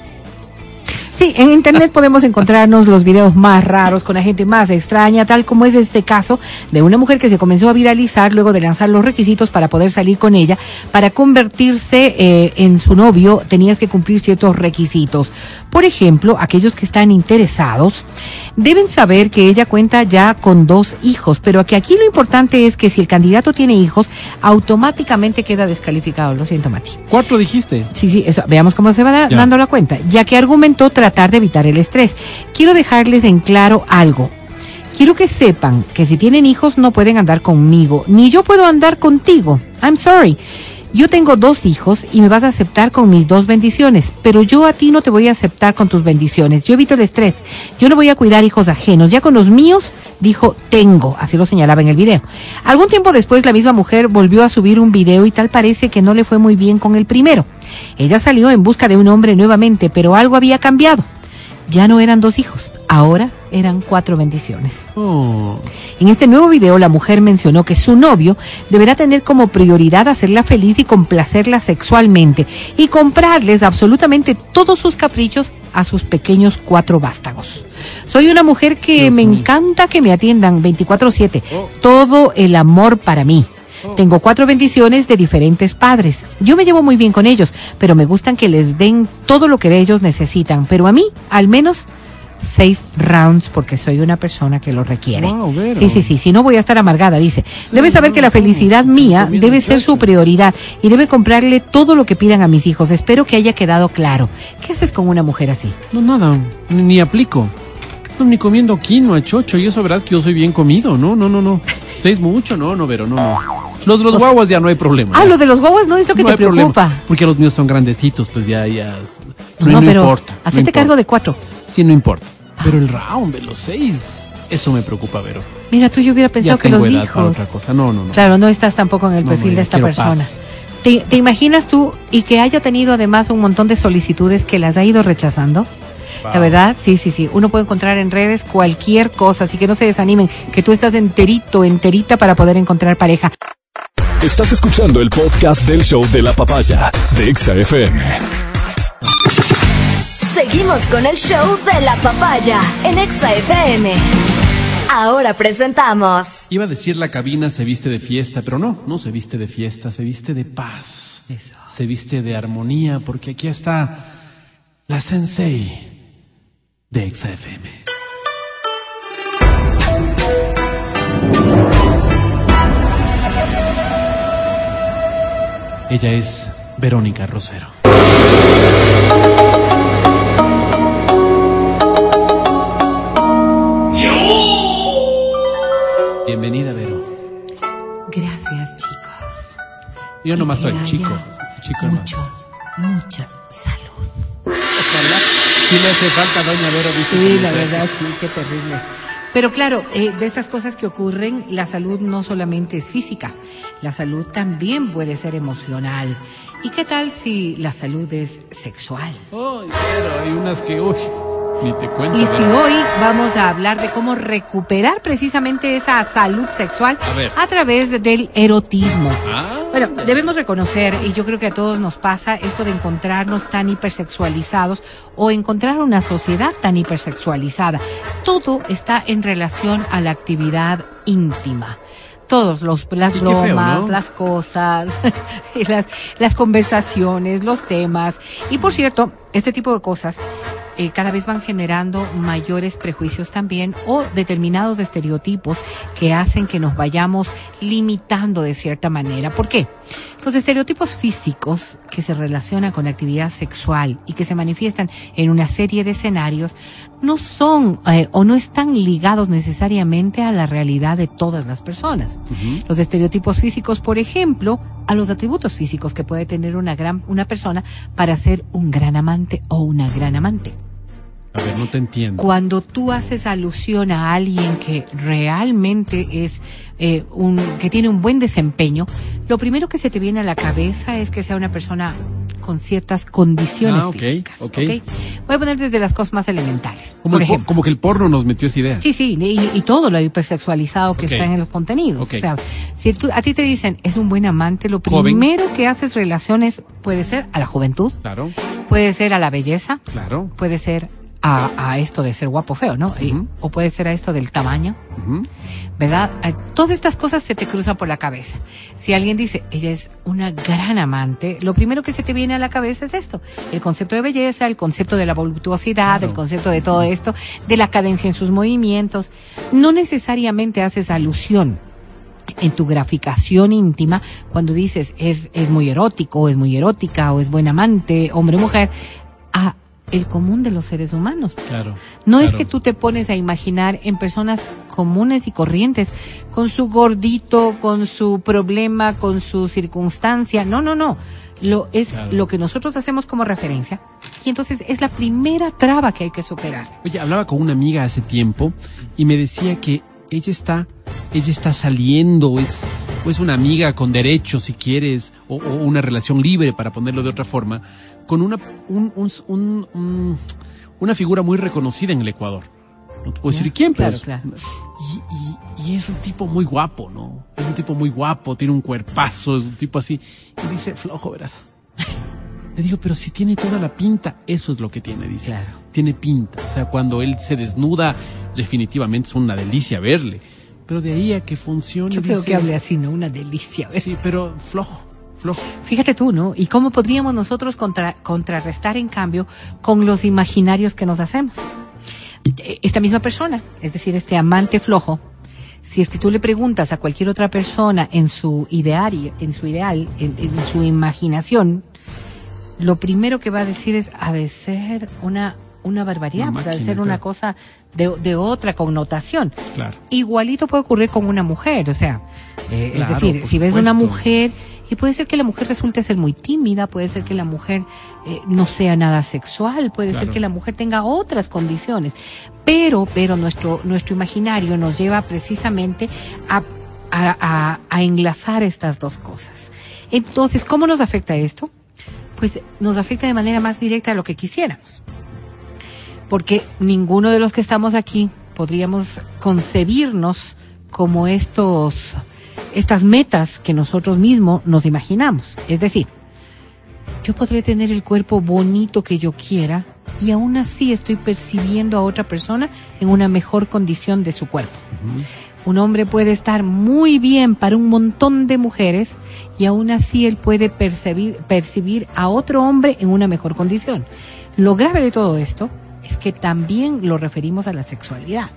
Sí, en internet podemos encontrarnos los videos más raros con la gente más extraña, tal como es este caso de una mujer que se comenzó a viralizar luego de lanzar los requisitos para poder salir con ella. Para convertirse eh, en su novio tenías que cumplir ciertos requisitos. Por ejemplo, aquellos que están interesados deben saber que ella cuenta ya con dos hijos, pero que aquí lo importante es que si el candidato tiene hijos, automáticamente queda descalificado. Lo siento, Mati. ¿Cuatro dijiste? Sí, sí, eso. Veamos cómo se va da- dando la cuenta. Ya que argumentó tratar de evitar el estrés. Quiero dejarles en claro algo. Quiero que sepan que si tienen hijos no pueden andar conmigo, ni yo puedo andar contigo. I'm sorry. Yo tengo dos hijos y me vas a aceptar con mis dos bendiciones, pero yo a ti no te voy a aceptar con tus bendiciones. Yo evito el estrés. Yo no voy a cuidar hijos ajenos. Ya con los míos, dijo, tengo. Así lo señalaba en el video. Algún tiempo después, la misma mujer volvió a subir un video y tal parece que no le fue muy bien con el primero. Ella salió en busca de un hombre nuevamente, pero algo había cambiado. Ya no eran dos hijos, ahora eran cuatro bendiciones. Oh, En este nuevo video, la mujer mencionó que su novio deberá tener como prioridad hacerla feliz y complacerla sexualmente y comprarles absolutamente todos sus caprichos a sus pequeños cuatro vástagos. Soy una mujer que Dios me mío. encanta que me atiendan 24/7. Todo el amor para mí. Tengo cuatro bendiciones de diferentes padres. Yo me llevo muy bien con ellos, pero me gustan que les den todo lo que ellos necesitan. Pero a mí, al menos, seis rounds porque soy una persona que lo requiere. Wow, sí, sí, sí, si no voy a estar amargada, dice. Debe saber que la felicidad mía debe ser su prioridad y debe comprarle todo lo que pidan a mis hijos. Espero que haya quedado claro. ¿Qué haces con una mujer así? no, nada, ni, ni aplico. No, ni comiendo quinoa, chocho, y eso verás que yo soy bien comido. No, no, no, no. [LAUGHS] Seis mucho, no, no, Vero, no, no. Los, los guaguas ya no hay problema. Ah, lo de los guaguas no es lo que no te hay problema. preocupa. Porque los míos son grandecitos, pues ya, ya. No, No, no pero importa. hacerte cargo de cuatro. Sí, no importa. Pero el round de los seis, eso me preocupa, Vero. Mira, tú yo hubiera Ya pensado que tengo los edad para hijos. otra cosa. No, no, no. Claro, no estás tampoco en el No, perfil de esta persona. paz. ¿Te, te imaginas tú y que haya tenido además un montón de solicitudes que las ha ido rechazando? La verdad, sí, sí, sí. Uno puede encontrar en redes cualquier cosa, así que no se desanimen, que tú estás enterito, enterita para poder encontrar pareja. Estás escuchando el podcast del show de la papaya de Exa FM. Seguimos con el show de la papaya en Exa FM. Ahora presentamos Iba a decir la cabina se viste de fiesta, pero no, no se viste de fiesta, se viste de paz. Eso. Se viste de armonía, porque aquí está la sensei de XFM. Ella es Verónica Rosero. Bienvenida, Vero. Gracias, chicos. Yo nomás soy chico. Chico. Mucho, mucha salud. Ojalá. Sí le hace falta, doña Vero, dice. Sí, la verdad, sí, qué terrible. Pero claro, eh, de estas cosas que ocurren, la salud no solamente es física, la salud también puede ser emocional. ¿Y qué tal si la salud es sexual? Ay, pero hay unas que, uy, ni te cuento. Y si hoy vamos a hablar de cómo recuperar precisamente esa salud sexual A través del erotismo. Ah, Bueno, debemos reconocer, y yo creo que a todos nos pasa, esto de encontrarnos tan hipersexualizados o encontrar una sociedad tan hipersexualizada. Todo está en relación a la actividad íntima. Todos los las feo, bromas, ¿no? las cosas, [LAUGHS] las las conversaciones, los temas. Y por cierto, este tipo de cosas eh, cada vez van generando mayores prejuicios también o determinados estereotipos que hacen que nos vayamos limitando de cierta manera. ¿Por qué? Los estereotipos físicos que se relacionan con la actividad sexual y que se manifiestan en una serie de escenarios no son eh, o no están ligados necesariamente a la realidad de todas las personas. Los estereotipos físicos, por ejemplo, a los atributos físicos que puede tener una gran una persona para ser un gran amante o una gran amante. A ver, no te entiendo. Cuando tú haces alusión a alguien que realmente es eh, un que tiene un buen desempeño, lo primero que se te viene a la cabeza es que sea una persona con ciertas condiciones Ah, físicas. ok. ¿ok? Voy a poner desde las cosas más elementales. Como, por el po- ejemplo. como que el porno nos metió esa idea. Sí, sí, y, y todo lo hipersexualizado que está en los contenidos. O sea, si tú- a ti te dicen es un buen amante, lo Joven. primero que haces relaciones puede ser a la juventud, Claro, puede ser a la belleza, claro. puede ser a, a esto de ser guapo feo, ¿no? Y- o puede ser a esto del tamaño. ¿verdad? Todas estas cosas se te cruzan por la cabeza. Si alguien dice, ella es una gran amante, lo primero que se te viene a la cabeza es esto, el concepto de belleza, el concepto de la voluptuosidad, Claro. el concepto de todo esto, de la cadencia en sus movimientos. No necesariamente haces alusión en tu graficación íntima cuando dices es, es muy erótico, o es muy erótica, o es buen amante, hombre o mujer, a el común de los seres humanos. Claro. No es que tú te pones a imaginar en personas comunes y corrientes, con su gordito, con su problema, con su circunstancia. No, no, no. Lo es Claro. lo que nosotros hacemos como referencia. Y entonces es la primera traba que hay que superar. Oye, hablaba con una amiga hace tiempo y me decía que ella está, ella está saliendo, es, o es una amiga con derechos, si quieres, o, o una relación libre, para ponerlo de otra forma, con una, un, un- un- un- una figura muy reconocida en el Ecuador. No te puedo decir quién, pero claro, claro. Y, y- y es un tipo muy guapo, ¿no? Es un tipo muy guapo, tiene un cuerpazo, es un tipo así. Y dice, flojo, verás. Le digo, pero si tiene toda la pinta, eso es lo que tiene, dice. Claro. Tiene pinta. O sea, cuando él se desnuda, definitivamente es una delicia verle. Pero de ahí a que funcione. Yo creo dice, que hable así, ¿no? Una delicia. ¿ves? Sí, pero flojo, flojo. Fíjate tú, ¿no? ¿Y cómo podríamos nosotros contra- contrarrestar, en cambio, con los imaginarios que nos hacemos? Eh, Esta misma persona, es decir, este amante flojo, si es que tú le preguntas a cualquier otra persona en su ideario, en su ideal, en, en su imaginación, lo primero que va a decir es, ha de ser una, una barbaridad, Una pues ha de ser una cosa de, de otra connotación. Claro. Igualito puede ocurrir con una mujer, o sea, eh, Claro, es decir, si ves una supuesto. mujer y puede ser que la mujer resulte ser muy tímida, puede ser que la mujer eh, no sea nada sexual, puede ser que la mujer tenga otras condiciones, pero, pero nuestro, nuestro imaginario nos lleva precisamente a, a, a- a enlazar estas dos cosas. Entonces, ¿cómo nos afecta esto? Pues nos afecta de manera más directa a lo que quisiéramos porque ninguno de los que estamos aquí podríamos concebirnos como estos estas metas que nosotros mismos nos imaginamos. Es decir, yo podré tener el cuerpo bonito que yo quiera y aún así estoy percibiendo a otra persona en una mejor condición de su cuerpo. Un hombre puede estar muy bien para un montón de mujeres y aún así él puede percibir, percibir a otro hombre en una mejor condición. Lo grave de todo esto es que también lo referimos a la sexualidad.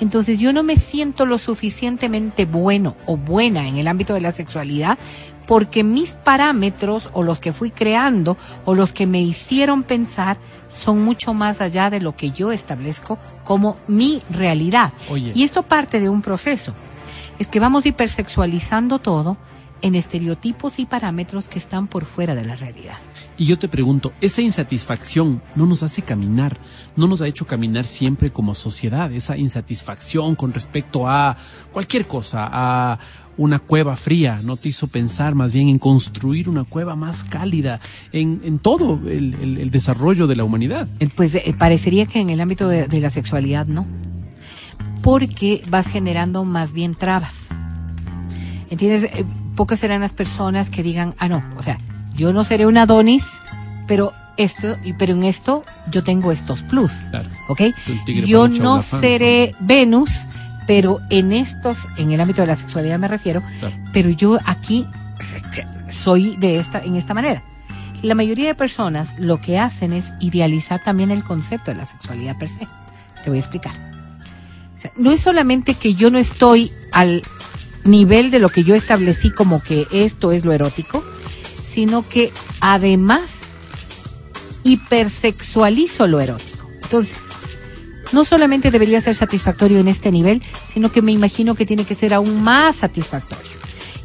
Entonces yo no me siento lo suficientemente bueno o buena en el ámbito de la sexualidad porque mis parámetros o los que fui creando o los que me hicieron pensar son mucho más allá de lo que yo establezco como mi realidad. Oye. Y esto parte de un proceso. Es que vamos hipersexualizando todo en estereotipos y parámetros que están por fuera de la realidad. Y yo te pregunto, esa insatisfacción no nos hace caminar, no nos ha hecho caminar siempre como sociedad, esa insatisfacción con respecto a cualquier cosa, a una cueva fría, no te hizo pensar más bien en construir una cueva más cálida, en, todo el, desarrollo de la humanidad. Eh, Pues eh, parecería que en el ámbito de, de la sexualidad no. Porque vas generando más bien trabas. ¿Entiendes? Eh, pocas serán las personas que digan, ah, no, o sea, yo no seré una Adonis, pero esto, pero en esto yo tengo estos plus. Claro. ¿Ok? Un Yo no seré Venus, pero en estos, en el ámbito de la sexualidad me refiero, Claro. pero yo aquí soy de esta, en esta manera. La mayoría de personas lo que hacen es idealizar también el concepto de la sexualidad per se. Te voy a explicar. O sea, no es solamente que yo no estoy al nivel de lo que yo establecí como que esto es lo erótico, sino que además hipersexualizo lo erótico. Entonces, no solamente debería ser satisfactorio en este nivel, sino que me imagino que tiene que ser aún más satisfactorio.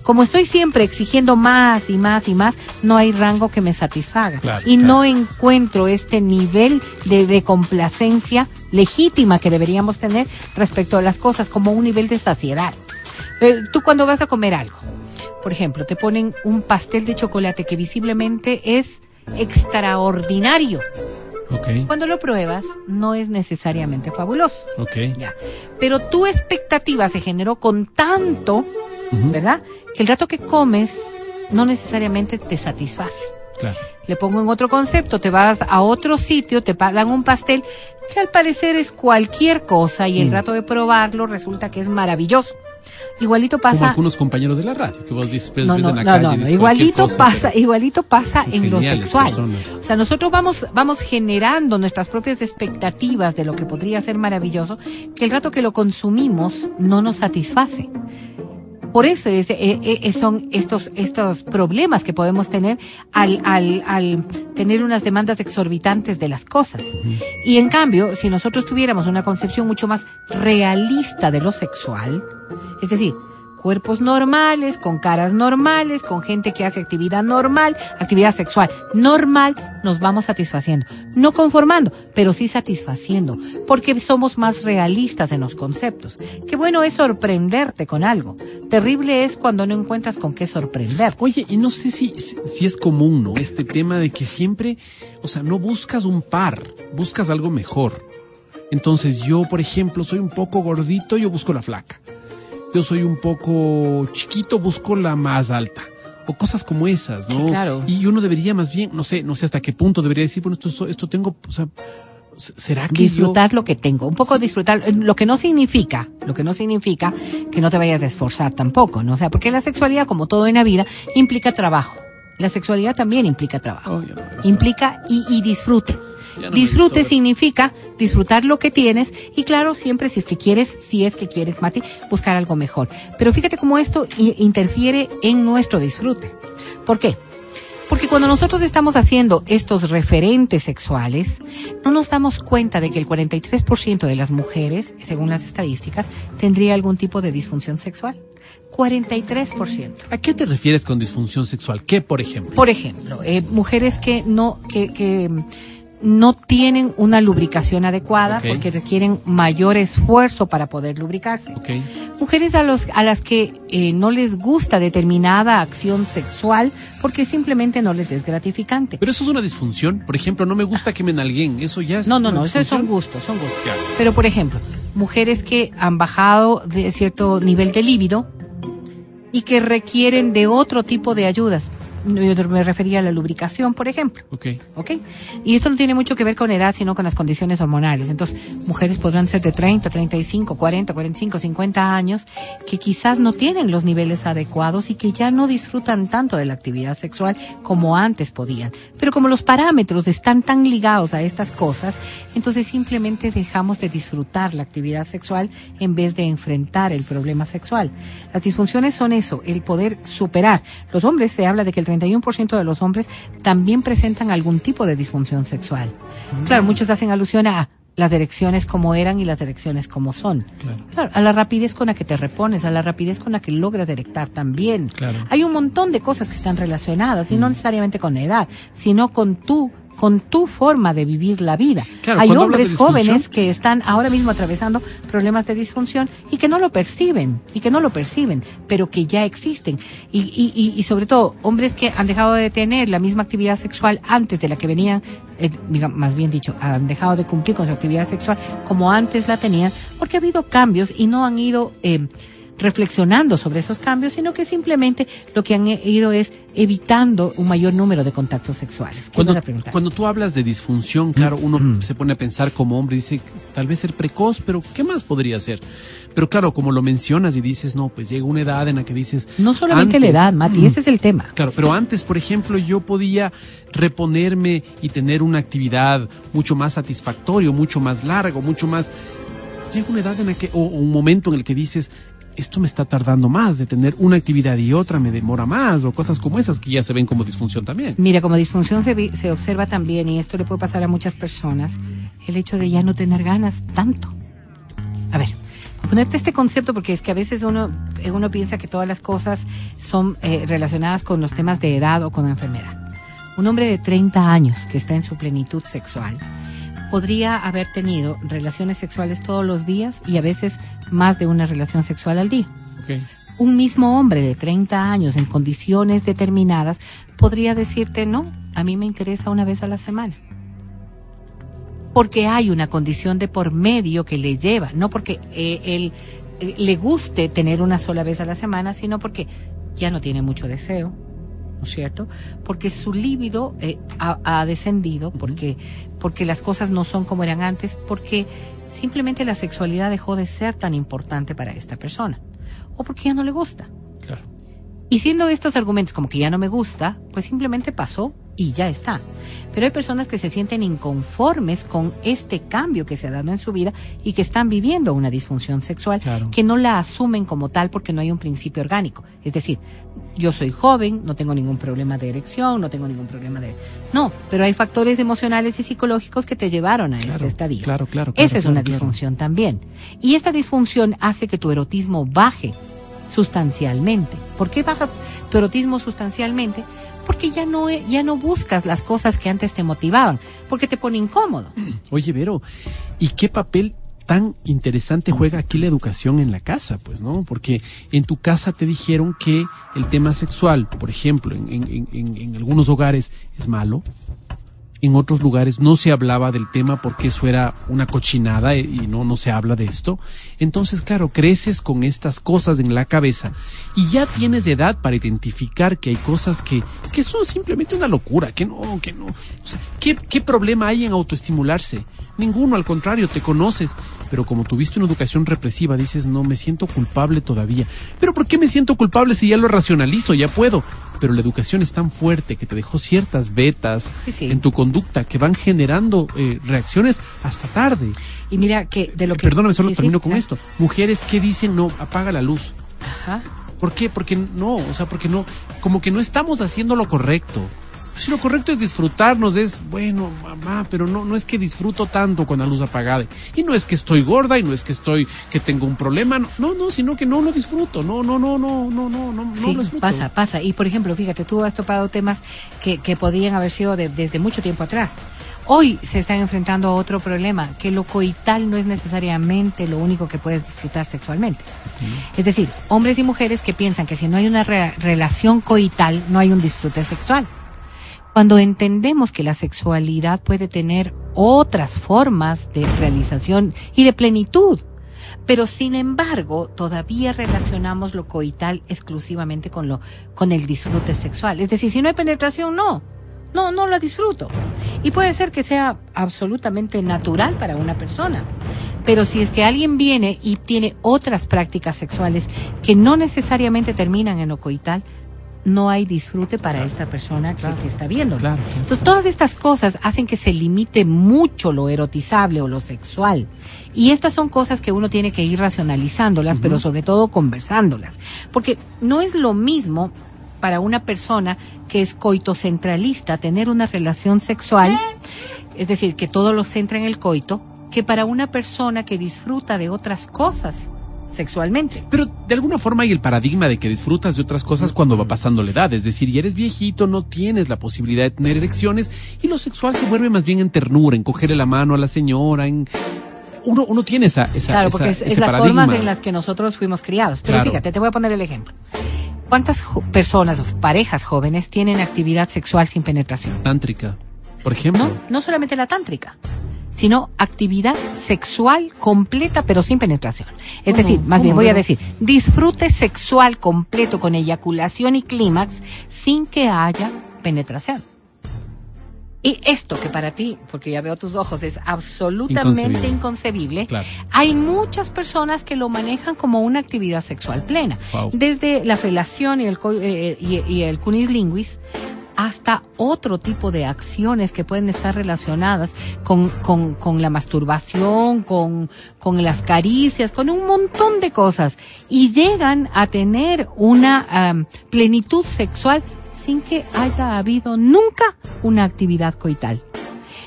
Como estoy siempre exigiendo más y más y más, no hay rango que me satisfaga. Claro, y no encuentro este nivel de, de complacencia legítima que deberíamos tener respecto a las cosas, como un nivel de saciedad. Eh, tú cuando vas a comer algo, por ejemplo, te ponen un pastel de chocolate que visiblemente es extraordinario. Ok, Cuando lo pruebas, no es necesariamente fabuloso. ok. Ya. Pero tu expectativa se generó con tanto. ¿verdad? Que el rato que comes no necesariamente te satisface. Claro. Le pongo en otro concepto, te vas a otro sitio, te pagan un pastel que al parecer es cualquier cosa y el Mm. rato de probarlo resulta que es maravilloso. Igualito Como pasa algunos compañeros de la radio que vos dices, ves no, no, en la no, calle no, no, igualito cosa, pasa, igualito pasa en lo sexual. personas. O sea, nosotros vamos, vamos generando nuestras propias expectativas de lo que podría ser maravilloso, que el rato que lo consumimos no nos satisface. Por eso es, eh, eh, son estos, estos problemas que podemos tener al, al, al tener unas demandas exorbitantes de las cosas. Y en cambio, si nosotros tuviéramos una concepción mucho más realista de lo sexual, es decir, cuerpos normales, con caras normales, con gente que hace actividad normal, actividad sexual normal, nos vamos satisfaciendo. No conformando, pero sí satisfaciendo, porque somos más realistas en los conceptos. Qué bueno es sorprenderte con algo. Terrible es cuando no encuentras con qué sorprender. Oye, y no sé si, si es común, ¿no? Este tema de que siempre, o sea, no buscas un par, buscas algo mejor. Entonces yo, por ejemplo, soy un poco gordito, yo busco la flaca. Yo soy un poco chiquito, busco la más alta. O cosas como esas, ¿no? Sí, claro. Y uno debería más bien, no sé, no sé hasta qué punto debería decir, bueno, esto, esto, esto tengo, o sea, ¿será que disfrutar lo que tengo, un poco disfrutar, eh, lo que no significa, lo que no significa que no te vayas a esforzar tampoco, ¿no? O sea, porque la sexualidad, como todo en la vida, implica trabajo. La sexualidad también implica trabajo. Oh, no implica y, y disfrute. No Disfrute significa disfrutar lo que tienes y claro, siempre si es que quieres, si es que quieres, Mati, buscar algo mejor. Pero fíjate cómo esto interfiere en nuestro disfrute. ¿Por qué? Porque cuando nosotros estamos haciendo estos referentes sexuales, no nos damos cuenta de que el 43% de las mujeres, según las estadísticas, tendría algún tipo de disfunción sexual. 43%. ¿A qué te refieres con disfunción sexual? ¿Qué, por ejemplo? Por ejemplo, eh, mujeres que no, que, que no tienen una lubricación adecuada porque requieren mayor esfuerzo para poder lubricarse. Ok. Mujeres a, los, a las que eh, no les gusta determinada acción sexual porque simplemente no les es gratificante. Pero eso es una disfunción. Por ejemplo, no me gusta que me nalguen. Eso ya es. No, no, una no, esos son gustos, son gustos. Pero, por ejemplo, mujeres que han bajado de cierto nivel de líbido y que requieren de otro tipo de ayudas. Yo me refería a la lubricación, por ejemplo. Ok. ¿Ok? Y esto no tiene mucho que ver con edad, sino con las condiciones hormonales. Entonces, mujeres podrán ser de 30, 35, 40, 45, 50 años que quizás no tienen los niveles adecuados y que ya no disfrutan tanto de la actividad sexual como antes podían. Pero como los parámetros están tan ligados a estas cosas, entonces simplemente dejamos de disfrutar la actividad sexual en vez de enfrentar el problema sexual. Las disfunciones son eso, el poder superar. Los hombres, se habla de que el 31% de los hombres también presentan algún tipo de disfunción sexual. Claro, muchos hacen alusión a las erecciones como eran y las erecciones como son. Claro. Claro, a la rapidez con la que te repones, a la rapidez con la que logras erectar también. Claro. Hay un montón de cosas que están relacionadas, y no necesariamente con la edad, sino con tu con tu forma de vivir la vida. Claro, Hay hombres jóvenes que están ahora mismo atravesando problemas de disfunción y que no lo perciben, y que no lo perciben, pero que ya existen. Y, y, y, y sobre todo, hombres que han dejado de tener la misma actividad sexual antes de la que venían, eh, más bien dicho, han dejado de cumplir con su actividad sexual como antes la tenían, porque ha habido cambios y no han ido eh, reflexionando sobre esos cambios, sino que simplemente lo que han ido es evitando un mayor número de contactos sexuales. ¿Qué Cuando, tú hablas de disfunción, claro, uno se pone a pensar como hombre y dice, tal vez ser precoz, pero ¿qué más podría ser? Pero claro, como lo mencionas y dices, no, pues llega una edad en la que dices... no solamente la edad, Mati, ese es el tema. Claro, pero antes, por ejemplo, yo podía reponerme y tener una actividad mucho más satisfactoria, mucho más largo, mucho más... Llega una edad en la que, o un momento en el que dices, esto me está tardando más, de tener una actividad y otra me demora más, o cosas como esas que ya se ven como disfunción también. Mira, como disfunción se, se observa también, y esto le puede pasar a muchas personas, el hecho de ya no tener ganas tanto. A ver, ponerte este concepto porque es que a veces uno, uno piensa que todas las cosas son eh, relacionadas con los temas de edad o con enfermedad. Un hombre de 30 años que está en su plenitud sexual podría haber tenido relaciones sexuales todos los días y a veces más de una relación sexual al día. Un mismo hombre de 30 años en condiciones determinadas podría decirte no, a mí me interesa una vez a la semana. Porque hay una condición de por medio que le lleva, no porque eh, él eh, le guste tener una sola vez a la semana, sino porque ya no tiene mucho deseo, ¿no es cierto? Porque su líbido eh, ha, ha descendido, porque, porque las cosas no son como eran antes, porque simplemente la sexualidad dejó de ser tan importante para esta persona, o porque ya no le gusta. Claro. Y siendo estos argumentos como que ya no me gusta, pues simplemente pasó y ya está. Pero hay personas que se sienten inconformes con este cambio que se ha dado en su vida y que están viviendo una disfunción sexual Claro. que no la asumen como tal porque no hay un principio orgánico. Es decir, yo soy joven, no tengo ningún problema de erección, no tengo ningún problema de... No, pero hay factores emocionales y psicológicos que te llevaron a Claro, este estadio. claro, claro, claro, Esa es una disfunción también. Y esta disfunción hace que tu erotismo baje sustancialmente. ¿Por qué baja tu erotismo sustancialmente? Porque ya no, ya no buscas las cosas que antes te motivaban, porque te pone incómodo. [CLEARS THROAT] Oye, Vero, ¿y qué papel tan interesante juega aquí la educación en la casa? Pues, ¿no? Porque en tu casa te dijeron que el tema sexual, por ejemplo, en- en algunos hogares es malo. En otros lugares no se hablaba del tema porque eso era una cochinada y no, no se habla de esto. Entonces, claro, creces con estas cosas en la cabeza y ya tienes edad para identificar que hay cosas que, que son simplemente una locura, que no, que no. O sea, ¿qué, ¿qué problema hay en autoestimularse? Ninguno, al contrario, te conoces. Pero como tuviste una educación represiva, dices, no, me siento culpable todavía. Pero ¿por qué me siento culpable si ya lo racionalizo, ya puedo? Pero la educación es tan fuerte que te dejó ciertas vetas Sí, sí. en tu conducta que van generando eh, reacciones hasta tarde. Y mira que de lo Eh, que... Perdóname, solo sí, termino con claro. esto. Mujeres que dicen, no, apaga la luz. Ajá. ¿Por qué? Porque no, o sea, porque no, como que no estamos haciendo lo correcto. Si lo correcto es disfrutarnos, es, bueno, mamá, pero no, no es que disfruto tanto con la luz apagada. Y no es que estoy gorda y no es que estoy, que tengo un problema. No, no, no, sino que no lo disfruto. No, no, no, no, no, no, no, no Sí, disfruto. pasa, pasa. Y por ejemplo, fíjate, tú has topado temas que, que podían haber sido de- desde mucho tiempo atrás. Hoy se están enfrentando a otro problema, que lo coital no es necesariamente lo único que puedes disfrutar sexualmente. Es decir, hombres y mujeres que piensan que si no hay una re- relación coital, no hay un disfrute sexual. Cuando entendemos que la sexualidad puede tener otras formas de realización y de plenitud, pero sin embargo todavía relacionamos lo coital exclusivamente con lo con el disfrute sexual. Es decir, si no hay penetración, no. No, no la disfruto. Y puede ser que sea absolutamente natural para una persona. Pero si es que alguien viene y tiene otras prácticas sexuales que no necesariamente terminan en lo coital, no hay disfrute para esta persona que, que está viendo. Claro. Entonces, todas estas cosas hacen que se limite mucho lo erotizable o lo sexual. Y estas son cosas que uno tiene que ir racionalizándolas, pero sobre todo conversándolas. Porque no es lo mismo para una persona que es coitocentralista tener una relación sexual, es decir, que todo lo centra en el coito, que para una persona que disfruta de otras cosas sexualmente. Pero de alguna forma hay el paradigma de que disfrutas de otras cosas cuando va pasando la edad. Es decir, y eres viejito, no tienes la posibilidad de tener erecciones y lo sexual se vuelve más bien en ternura, en cogerle la mano a la señora, en... Uno, uno tiene esa, esa, Claro, esa- porque es, es las paradigma. formas en las que nosotros fuimos criados. Pero Claro. fíjate, te voy a poner el ejemplo. ¿Cuántas personas o parejas jóvenes tienen actividad sexual sin penetración? Tántrica, por ejemplo. No, no solamente la tántrica, sino actividad sexual completa pero sin penetración. Es decir, más bien ¿Cómo, voy a decir, disfrute sexual completo con eyaculación y clímax sin que haya penetración. Y esto que para ti, porque ya veo tus ojos, es absolutamente Inconcebible. inconcebible, Claro. hay muchas personas que lo manejan como una actividad sexual plena. Wow. Desde la felación y el, co- eh, y, y el cunislinguis hasta otro tipo de acciones que pueden estar relacionadas con, con, la masturbación, con, con las caricias, con un montón de cosas. Y llegan a tener una plenitud sexual sin que haya habido nunca una actividad coital.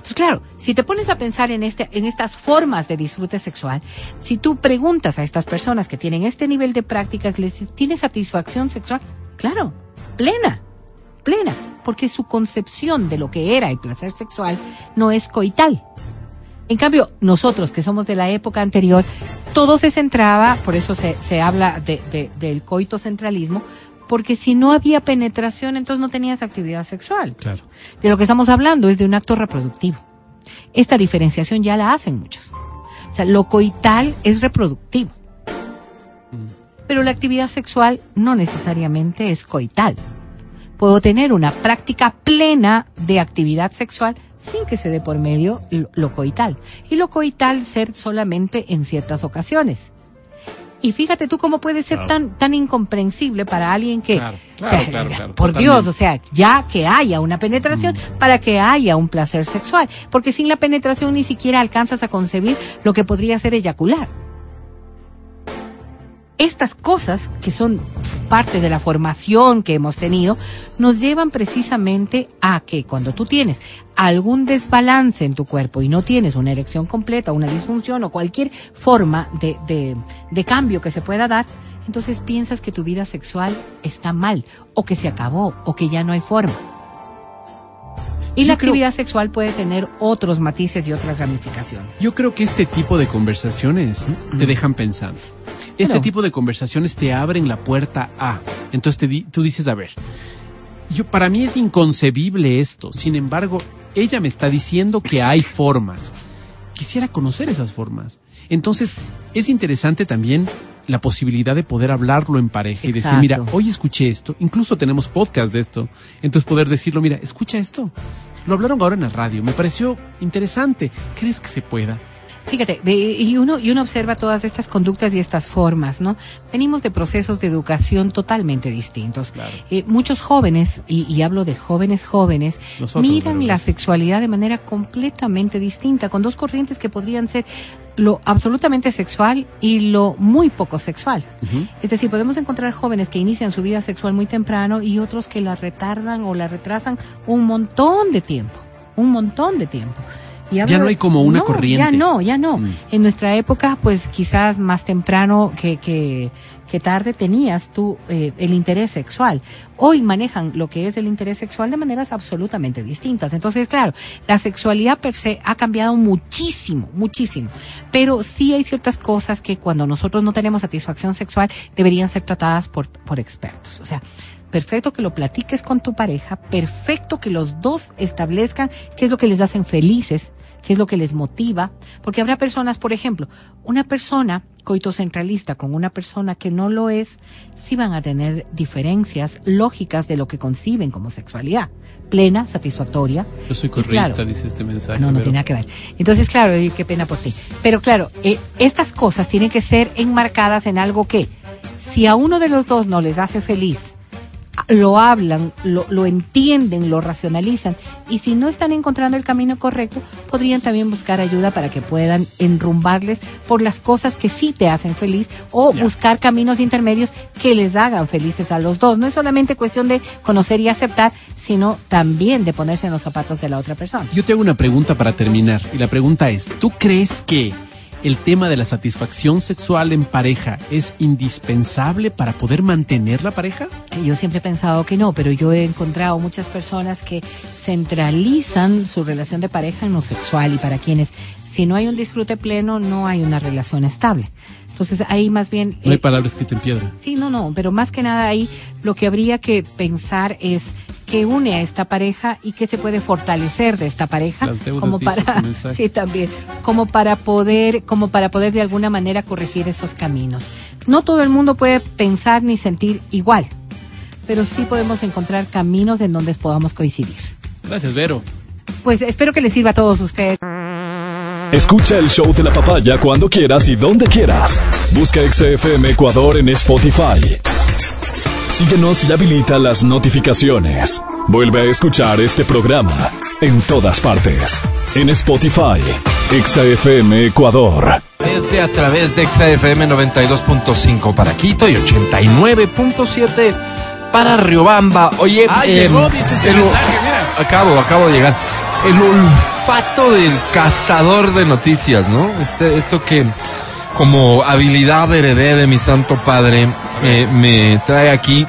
Entonces, claro, si te pones a pensar en, este, en estas formas de disfrute sexual, si tú preguntas a estas personas que tienen este nivel de prácticas, ¿les tiene satisfacción sexual? Claro, plena, porque su concepción de lo que era el placer sexual no es coital. En cambio, nosotros que somos de la época anterior, todo se centraba, por eso se, se habla de, de- del coitocentralismo, porque si no había penetración, entonces no tenías actividad sexual. Claro. De lo que estamos hablando es de un acto reproductivo. Esta diferenciación ya la hacen muchos. O sea, lo coital es reproductivo. Pero la actividad sexual no necesariamente es coital. Puedo tener una práctica plena de actividad sexual sin que se dé por medio lo, coital. Y lo coital ser solamente en ciertas ocasiones. Y fíjate tú cómo puede ser tan, tan incomprensible para alguien que, Claro, claro, [LAUGHS] o sea, por totalmente. Dios, o sea, ya que haya una penetración para que haya un placer sexual. Porque sin la penetración ni siquiera alcanzas a concebir lo que podría ser eyacular. Estas cosas, que son parte de la formación que hemos tenido, nos llevan precisamente a que cuando tú tienes algún desbalance en tu cuerpo y no tienes una erección completa, una disfunción o cualquier forma de, de, de cambio que se pueda dar, entonces piensas que tu vida sexual está mal o que se acabó o que ya no hay forma. Y Yo la creo- actividad sexual puede tener otros matices y otras ramificaciones. Yo creo que este tipo de conversaciones te dejan pensando. Este Bueno. tipo de conversaciones te abren la puerta a. Entonces te di- tú dices, a ver, yo para mí es inconcebible esto. Sin embargo, ella me está diciendo que hay formas. Quisiera conocer esas formas. Entonces, es interesante también la posibilidad de poder hablarlo en pareja y decir, mira, hoy escuché esto, incluso tenemos podcast de esto, entonces poder decirlo, mira, escucha esto. Lo hablaron ahora en la radio, me pareció interesante. ¿Crees que se pueda? Fíjate, y uno, y uno observa todas estas conductas y estas formas, ¿no? Venimos de procesos de educación totalmente distintos. Claro. Eh, muchos jóvenes, y, y hablo de jóvenes jóvenes, Nosotros, miran pero la sexualidad de manera completamente distinta, con dos corrientes que podrían ser lo absolutamente sexual y lo muy poco sexual. Es decir, podemos encontrar jóvenes que inician su vida sexual muy temprano y otros que la retardan o la retrasan un montón de tiempo, un montón de tiempo. Y hablo Ya no hay como una No, corriente. Ya no, ya no. Mm. En nuestra época, pues quizás más temprano que, que, que tarde tenías tú eh, el interés sexual. Hoy manejan lo que es el interés sexual de maneras absolutamente distintas. Entonces, claro, la sexualidad per se ha cambiado muchísimo, muchísimo. Pero sí hay ciertas cosas que cuando nosotros no tenemos satisfacción sexual deberían ser tratadas por, por expertos. O sea, perfecto que lo platiques con tu pareja, perfecto que los dos establezcan qué es lo que les hacen felices, qué es lo que les motiva, porque habrá personas, por ejemplo, una persona coitocentralista con una persona que no lo es, sí van a tener diferencias lógicas de lo que conciben como sexualidad, plena, satisfactoria. Yo soy correísta, claro, dice este mensaje. no, no pero- tiene nada que ver. Entonces, claro, y qué pena por ti. Pero claro, eh, estas cosas tienen que ser enmarcadas en algo que, si a uno de los dos no les hace feliz, lo hablan, lo, lo entienden, lo racionalizan, y si no están encontrando el camino correcto, podrían también buscar ayuda para que puedan enrumbarles por las cosas que sí te hacen feliz o buscar caminos intermedios que les hagan felices a los dos. No es solamente cuestión de conocer y aceptar, sino también de ponerse en los zapatos de la otra persona. Yo te hago una pregunta para terminar. Y la pregunta es, ¿tú crees que el tema de la satisfacción sexual en pareja es indispensable para poder mantener la pareja? Yo siempre he pensado que no, pero yo he encontrado muchas personas que centralizan su relación de pareja en lo sexual y para quienes si no hay un disfrute pleno no hay una relación estable. Entonces ahí más bien... No hay eh, palabra escrita en piedra. Sí, no, no, pero más que nada ahí lo que habría que pensar es qué une a esta pareja y qué se puede fortalecer de esta pareja como para [LAUGHS] sí también como para poder como para poder de alguna manera corregir esos caminos. No todo el mundo puede pensar ni sentir igual, pero sí podemos encontrar caminos en donde podamos coincidir. Gracias, Vero. Pues espero que les sirva a todos ustedes. Escucha el show de la papaya cuando quieras y donde quieras. Busca XFM Ecuador en Spotify. Síguenos y habilita las notificaciones. Vuelve a escuchar este programa en todas partes. En Spotify, XFM Ecuador. Desde a través de XFM 92.5 para Quito y 89.7 para Riobamba. Oye, Ah, em, llegó, dice el- mira. acabo, acabo de llegar. El olfato del cazador de noticias, ¿no? Este, esto que como habilidad heredé de mi santo padre eh, me trae aquí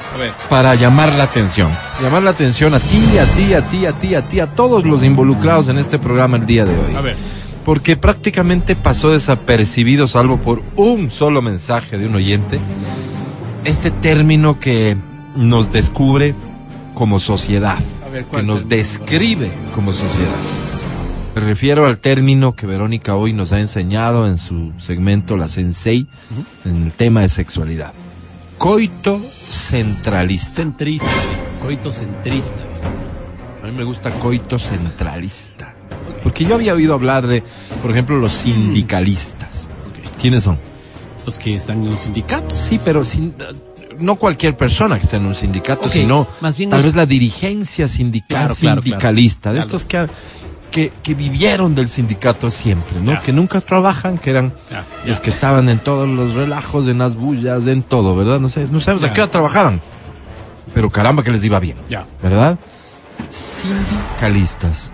para llamar la atención. Llamar la atención a ti, a ti, a ti, a ti, a ti, a todos los involucrados en este programa el día de hoy A ver. porque prácticamente pasó desapercibido, salvo por un solo mensaje de un oyente, este término que nos descubre como sociedad, A ver, que ¿cuál nos describe como sociedad. Me refiero al término que Verónica hoy nos ha enseñado en su segmento La Sensei, en el tema de sexualidad. Coito centralista. Centrista. Coito centrista. A mí me gusta coito centralista. Porque yo había oído hablar de, por ejemplo, los sindicalistas. ¿Quiénes son? Los que están en los sindicatos. Sí, pero sin, no cualquier persona que esté en un sindicato, sino más bien tal los- vez la dirigencia sindical, Claro, claro, sindicalista, de estos que, que, que vivieron del sindicato siempre, ¿no? Que nunca trabajan, que eran los que estaban en todos los relajos, en las bullas, en todo, ¿verdad? No sé, no sabemos a qué hora trabajaban, pero caramba que les iba bien, Ya. ¿verdad? Sindicalistas.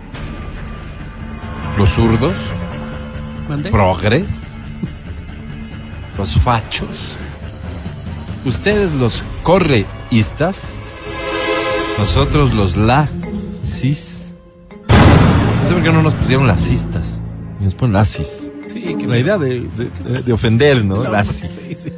Los zurdos, ¿Mandé? progres, los fachos, ustedes los correístas, nosotros los lacis. No sé por qué no nos pusieron lacistas, y nos ponen lacis. Sí, que La idea de, de- de ofender, ¿no? Lacis. Sí, sí.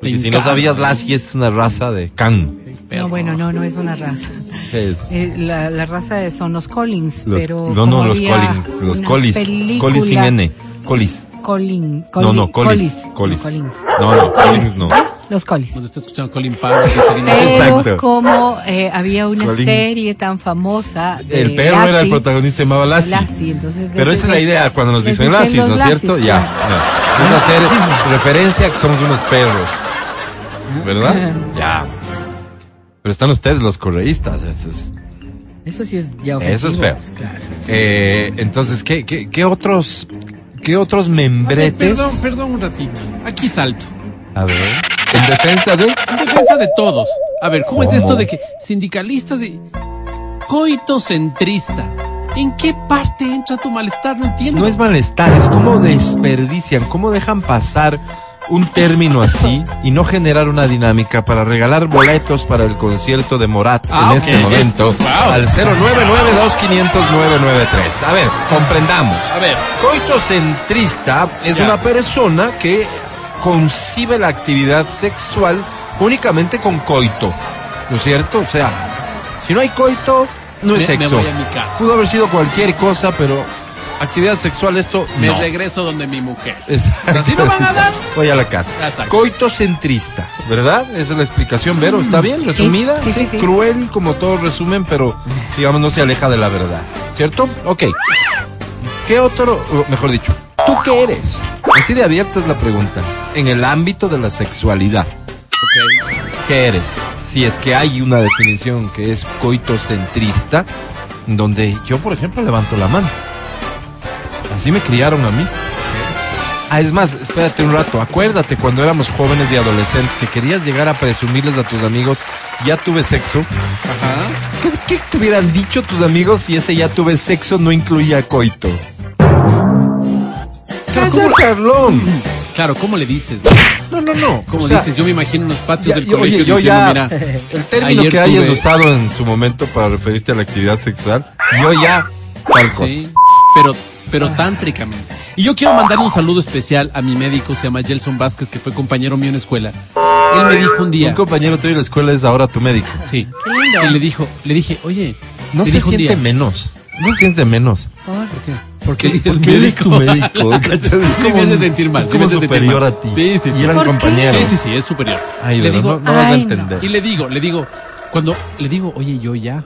Porque Me si no encanta. sabías, laci es una raza de can. Perro. No, bueno, no, no es una raza. ¿Qué es? Eh, la, la raza son los Collins, Los- pero no, no, los Collins, los Collis. película- Collis sin N. Collis. Colin, No, Colli- no, Collis. Collis. Collins. No, no, Collins no. Los Collis. Cuando está escuchando Colin Powell, [LAUGHS] Pero Exacto. como eh, había una Colin. serie tan famosa de El perro era el Lassie, protagonista, se llamaba Lassie. Lassie, entonces Pero esa es la idea cuando nos dicen los ¿no es cierto? claro. Ya, ya. Es hacer referencia a que somos unos perros. ¿Verdad? [LAUGHS] Ya. Pero están ustedes los correístas. Eso es, Eso sí es ya eso es ofensivo, feo. pues, claro. Eh, entonces, ¿qué, qué, qué otros, qué otros ver, membretes? Perdón, perdón un ratito. Aquí salto. A ver. En defensa de. En defensa de todos. A ver, ¿cómo, es ¿Cómo? esto de que sindicalistas y coitocentrista? ¿En qué parte entra tu malestar? No entiendo. No es malestar, es como desperdician, cómo dejan pasar un término así y no generar una dinámica para regalar boletos para el concierto de Morat Ah, en este momento Wow. al 0992500993. A ver, comprendamos. A ver. Coitocentrista es Ya. una persona que concibe la actividad sexual únicamente con coito. ¿No es cierto? O sea, si no hay coito, no es Me- me sexo. voy a mi casa. Pudo haber sido cualquier cosa, pero actividad sexual esto Me no. regreso donde mi mujer. Exacto. Así no van a dar. Voy a la casa. Exacto. Coitocentrista, ¿verdad? Esa es la explicación, Vero. ¿Está bien? ¿Resumida? sí, sí, sí. Cruel, como todo resumen, pero digamos no se aleja de la verdad. ¿Cierto? Ok. ¿Qué otro, mejor dicho, tú qué eres? Así de abierta es la pregunta. En el ámbito de la sexualidad, Ok. ¿qué eres? Si es que hay una definición que es coitocentrista, donde yo, por ejemplo, levanto la mano. Así me criaron a mí. Ah, es más, espérate un rato. Acuérdate cuando éramos jóvenes y adolescentes que querías llegar a presumirles a tus amigos, ya tuve sexo. Ajá. ¿Qué, qué te hubieran dicho tus amigos si ese ya tuve sexo no incluía coito? ¡Calla, Charlón! Claro, ¿cómo le dices? No, no, no. ¿Cómo O sea, dices? Yo me imagino en los patios ya- del yo- colegio oye, yo diciendo, ya, mira, el término que hayas tuve- usado en su momento para referirte a la actividad sexual, yo ya tal cosa. Sí, pero, pero tántricamente. Y yo quiero mandarle un saludo especial a mi médico, se llama Gelson Vázquez, que fue compañero mío en escuela. Él me dijo un día. Un compañero tuyo de la escuela es ahora tu médico. Sí. Qué lindo. Y le dijo, le dije, oye, No se siente día, menos. No se siente menos. ¿Por qué? Porque él es Porque él es médico. tu médico. [LAUGHS] Es Sí, me como, hace sentir mal. es sí como me superior mal. a ti. Sí, sí, sí. Y eran compañeros. Sí, sí, sí, es superior. Ay, le digo, no, no vas a ay, no. entender. y le digo, le digo, cuando le digo, oye, yo ya,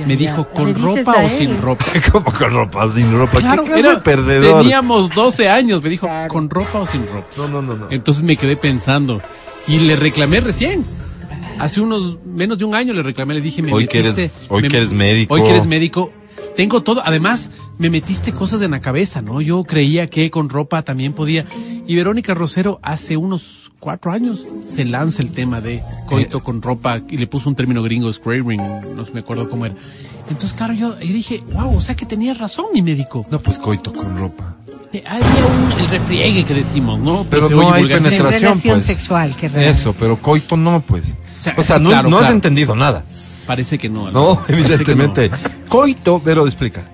Ya, me dijo, ¿con ropa o sin ropa? [LAUGHS] como con ropa, sin ropa. Claro, ¿Qué clase era- de perdedor? Teníamos 12 años, me dijo, Claro. ¿con ropa o sin ropa? No, no, no, no. Entonces me quedé pensando y le reclamé recién. Hace unos menos de un año le reclamé, le dije, me Hoy que metiste, eres- hoy me- que eres médico. Hoy que eres médico, tengo todo, además me metiste cosas en la cabeza, ¿no? Yo creía que con ropa también podía. Y Verónica Rosero hace unos cuatro años se lanza el tema de coito con ropa y le puso un término gringo, square ring, no me acuerdo cómo era. Entonces, claro, yo, yo dije, wow, o sea que tenía razón mi médico. No, pues coito con ropa. Eh, Había un, el refriegue que decimos, ¿no? Pero se no hay vulgar. Penetración, relación pues. sexual, qué raro. Eso, pero coito no, pues. sea, O sea, no, claro, no has claro. entendido nada. Parece que no. No, que evidentemente. Coito, pero explica.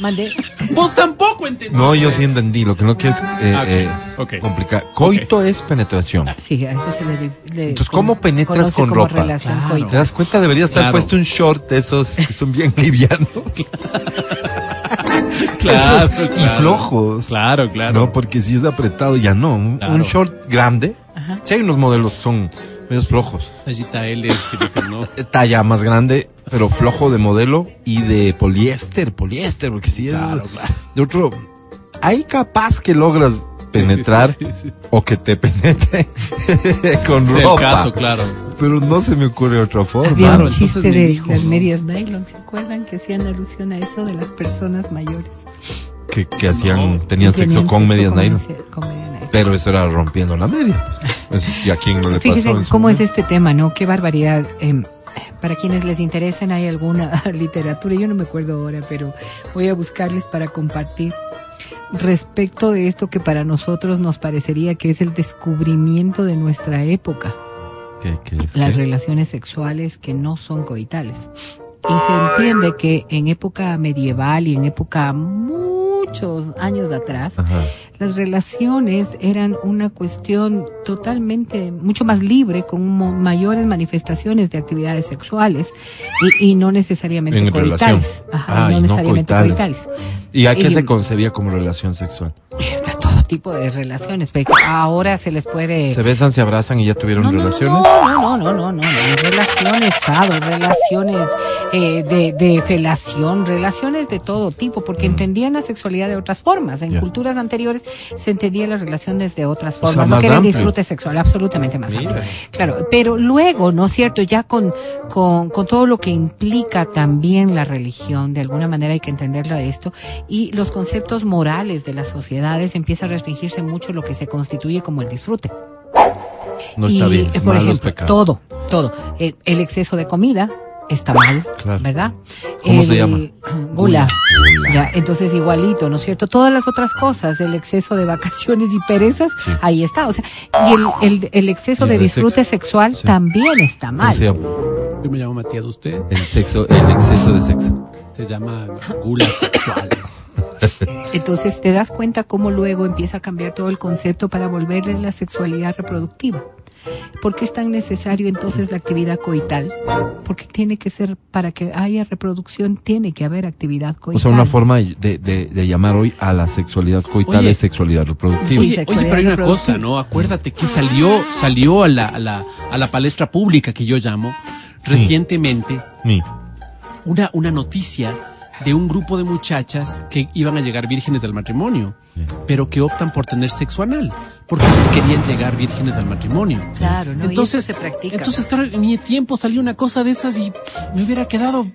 Mandé. no. Vos tampoco entendiste. No, yo sí entendí. Lo que no quiero es eh, Ah, eh, ok. complicar. Coito es penetración. Sí, a eso se le. le- Entonces, ¿cómo penetras con como ropa? relación Claro. coito. ¿Te das cuenta? Debería estar Claro. puesto un short de esos que son bien livianos. [LAUGHS] Claro, Esos- Y claro. flojos. Claro, claro. No, porque si es apretado ya no. Un, Claro. un short grande. Si hay unos modelos que son medios flojos. Tallita L, que dicen, ¿no? [LAUGHS] Talla más grande, pero flojo de modelo y de poliéster, poliéster, porque si es Claro, claro. de otro, hay capaz que logras penetrar sí, sí, sí. o que te penetre [LAUGHS] con Es el ropa. caso, claro. Pero no se me ocurre otra forma. Había Claro, un chiste de dijo, las ¿no? medias nylon, ¿se acuerdan? Que hacían alusión a eso de las personas mayores. Que, que hacían, No. tenían Que sexo tenían con medias con nylon. Pero eso era rompiendo la media. pues. A quién no le Fíjese pasó. cómo es este tema, ¿no? Qué barbaridad. Eh, para quienes les interesen, hay alguna [LAUGHS] literatura, yo no me acuerdo ahora, pero voy a buscarles para compartir respecto de esto que para nosotros nos parecería que es el descubrimiento de nuestra época, ¿Qué- qué es? las ¿Qué? relaciones sexuales que no son coitales. Y se entiende que en época medieval y en época muchos años atrás, Ajá. las relaciones eran una cuestión totalmente mucho más libre con mayores manifestaciones de actividades sexuales y, y no necesariamente En coitales relación. Ajá, Ay, no necesariamente coitales. coitales. ¿Y a qué Y- se concebía como relación sexual? Tipo de relaciones, pero ahora se les puede ¿Se besan, se abrazan y ya tuvieron no, no, relaciones? No, no, no, no, no, no, relaciones sado, relaciones eh, de, de felación, relaciones de todo tipo, porque entendían la sexualidad de otras formas. En Mm. Culturas anteriores se entendía las relaciones de otras sea, formas, no que era el disfrute sexual, absolutamente más Mira. amplio. Claro, pero luego, ¿no es cierto? Ya con, con, con todo lo que implica también la religión, de alguna manera hay que entenderlo a esto, y los conceptos morales de las sociedades empieza a restringirse mucho lo que se constituye como el disfrute. No está Y, bien. eh, Es por ejemplo, pecado. todo, todo. Eh, el exceso de comida está mal, Claro. ¿verdad? ¿Cómo El- se llama? Gula. Gula. Ya, entonces igualito, ¿no es cierto? Todas las otras cosas, el exceso de vacaciones y perezas, Sí. ahí está. O sea, y el, el, el exceso Y el de disfrute sexo. sexual Sí. también está ¿Cómo mal. se llama? Yo me llamo Matías, ¿usted? El sexo, el exceso de sexo. Se llama gula sexual. [LAUGHS] Entonces te das cuenta cómo luego empieza a cambiar todo el concepto para volverle la sexualidad reproductiva. ¿Por qué es tan necesario entonces la actividad coital? Porque tiene que ser, para que haya reproducción, tiene que haber actividad coital. O sea, una forma de, de, de llamar hoy a la sexualidad coital Oye. es sexualidad reproductiva. Sí, Oye, sexualidad oye, pero hay una cosa, ¿no? Acuérdate que salió, salió a la, a la, a la palestra pública que yo llamo recientemente Ni. una, una noticia de un grupo de muchachas que iban a llegar vírgenes del matrimonio, pero que optan por tener sexo anal, porque ellas querían llegar vírgenes al matrimonio. Claro, ¿no? Entonces, se practica. entonces claro, en mi tiempo salió una cosa de esas y pff, me hubiera quedado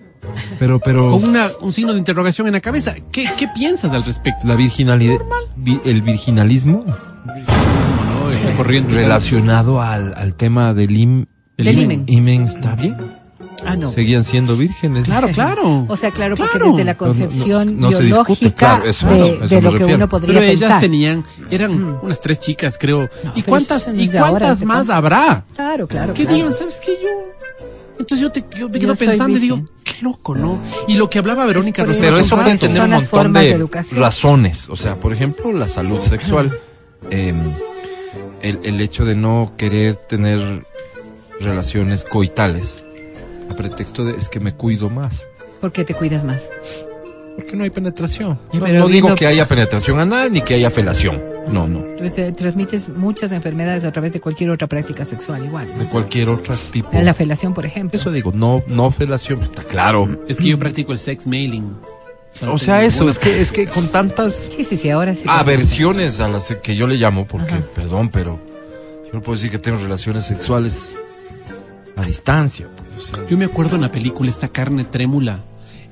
Pero, pero. con una, un signo de interrogación en la cabeza. ¿Qué, qué piensas al respecto? La virginalidad. vi- el virginalismo ¿no? Esa corriente. relacionado al, al tema del im, Del himen. himen, ¿está bien? Ah, no. Seguían siendo vírgenes. Claro, claro. O sea, claro, porque Claro. desde la No, no, concepción no se discute, biológica claro, eso- de, eso- de lo que refiero. uno podría Pero ellas pensar. tenían, eran unas tres chicas, creo. ¿Y cuántas, no y es cuántas ¿hace más habrá? Claro, claro. Que claro. digan, ¿sabes qué? Yo. Entonces yo, te, yo me Yo quedo soy pensando y digo, qué loco, ¿no? Y lo que hablaba Verónica Rosero Pero eso puede tener un montón de, de educación. razones. O sea, por ejemplo, la salud sexual. Eh, el, el hecho de no querer tener relaciones coitales a pretexto de es que me cuido más. ¿Por qué te cuidas más? Porque no hay penetración. No, no digo que haya penetración anal ni que haya felación. No, no. Pues, eh, transmites muchas enfermedades a través de cualquier otra práctica sexual igual. ¿no? De cualquier otro tipo. La felación, por ejemplo. Eso digo, no, no felación, está claro. Es que yo practico el sex mailing. O sea, eso, es que, es que con tantas Sí, sí, sí, ahora sí. aversiones a las que yo le llamo, porque, perdón, pero yo no puedo decir que tengo relaciones sexuales a distancia. Yo me acuerdo en la película esta carne trémula.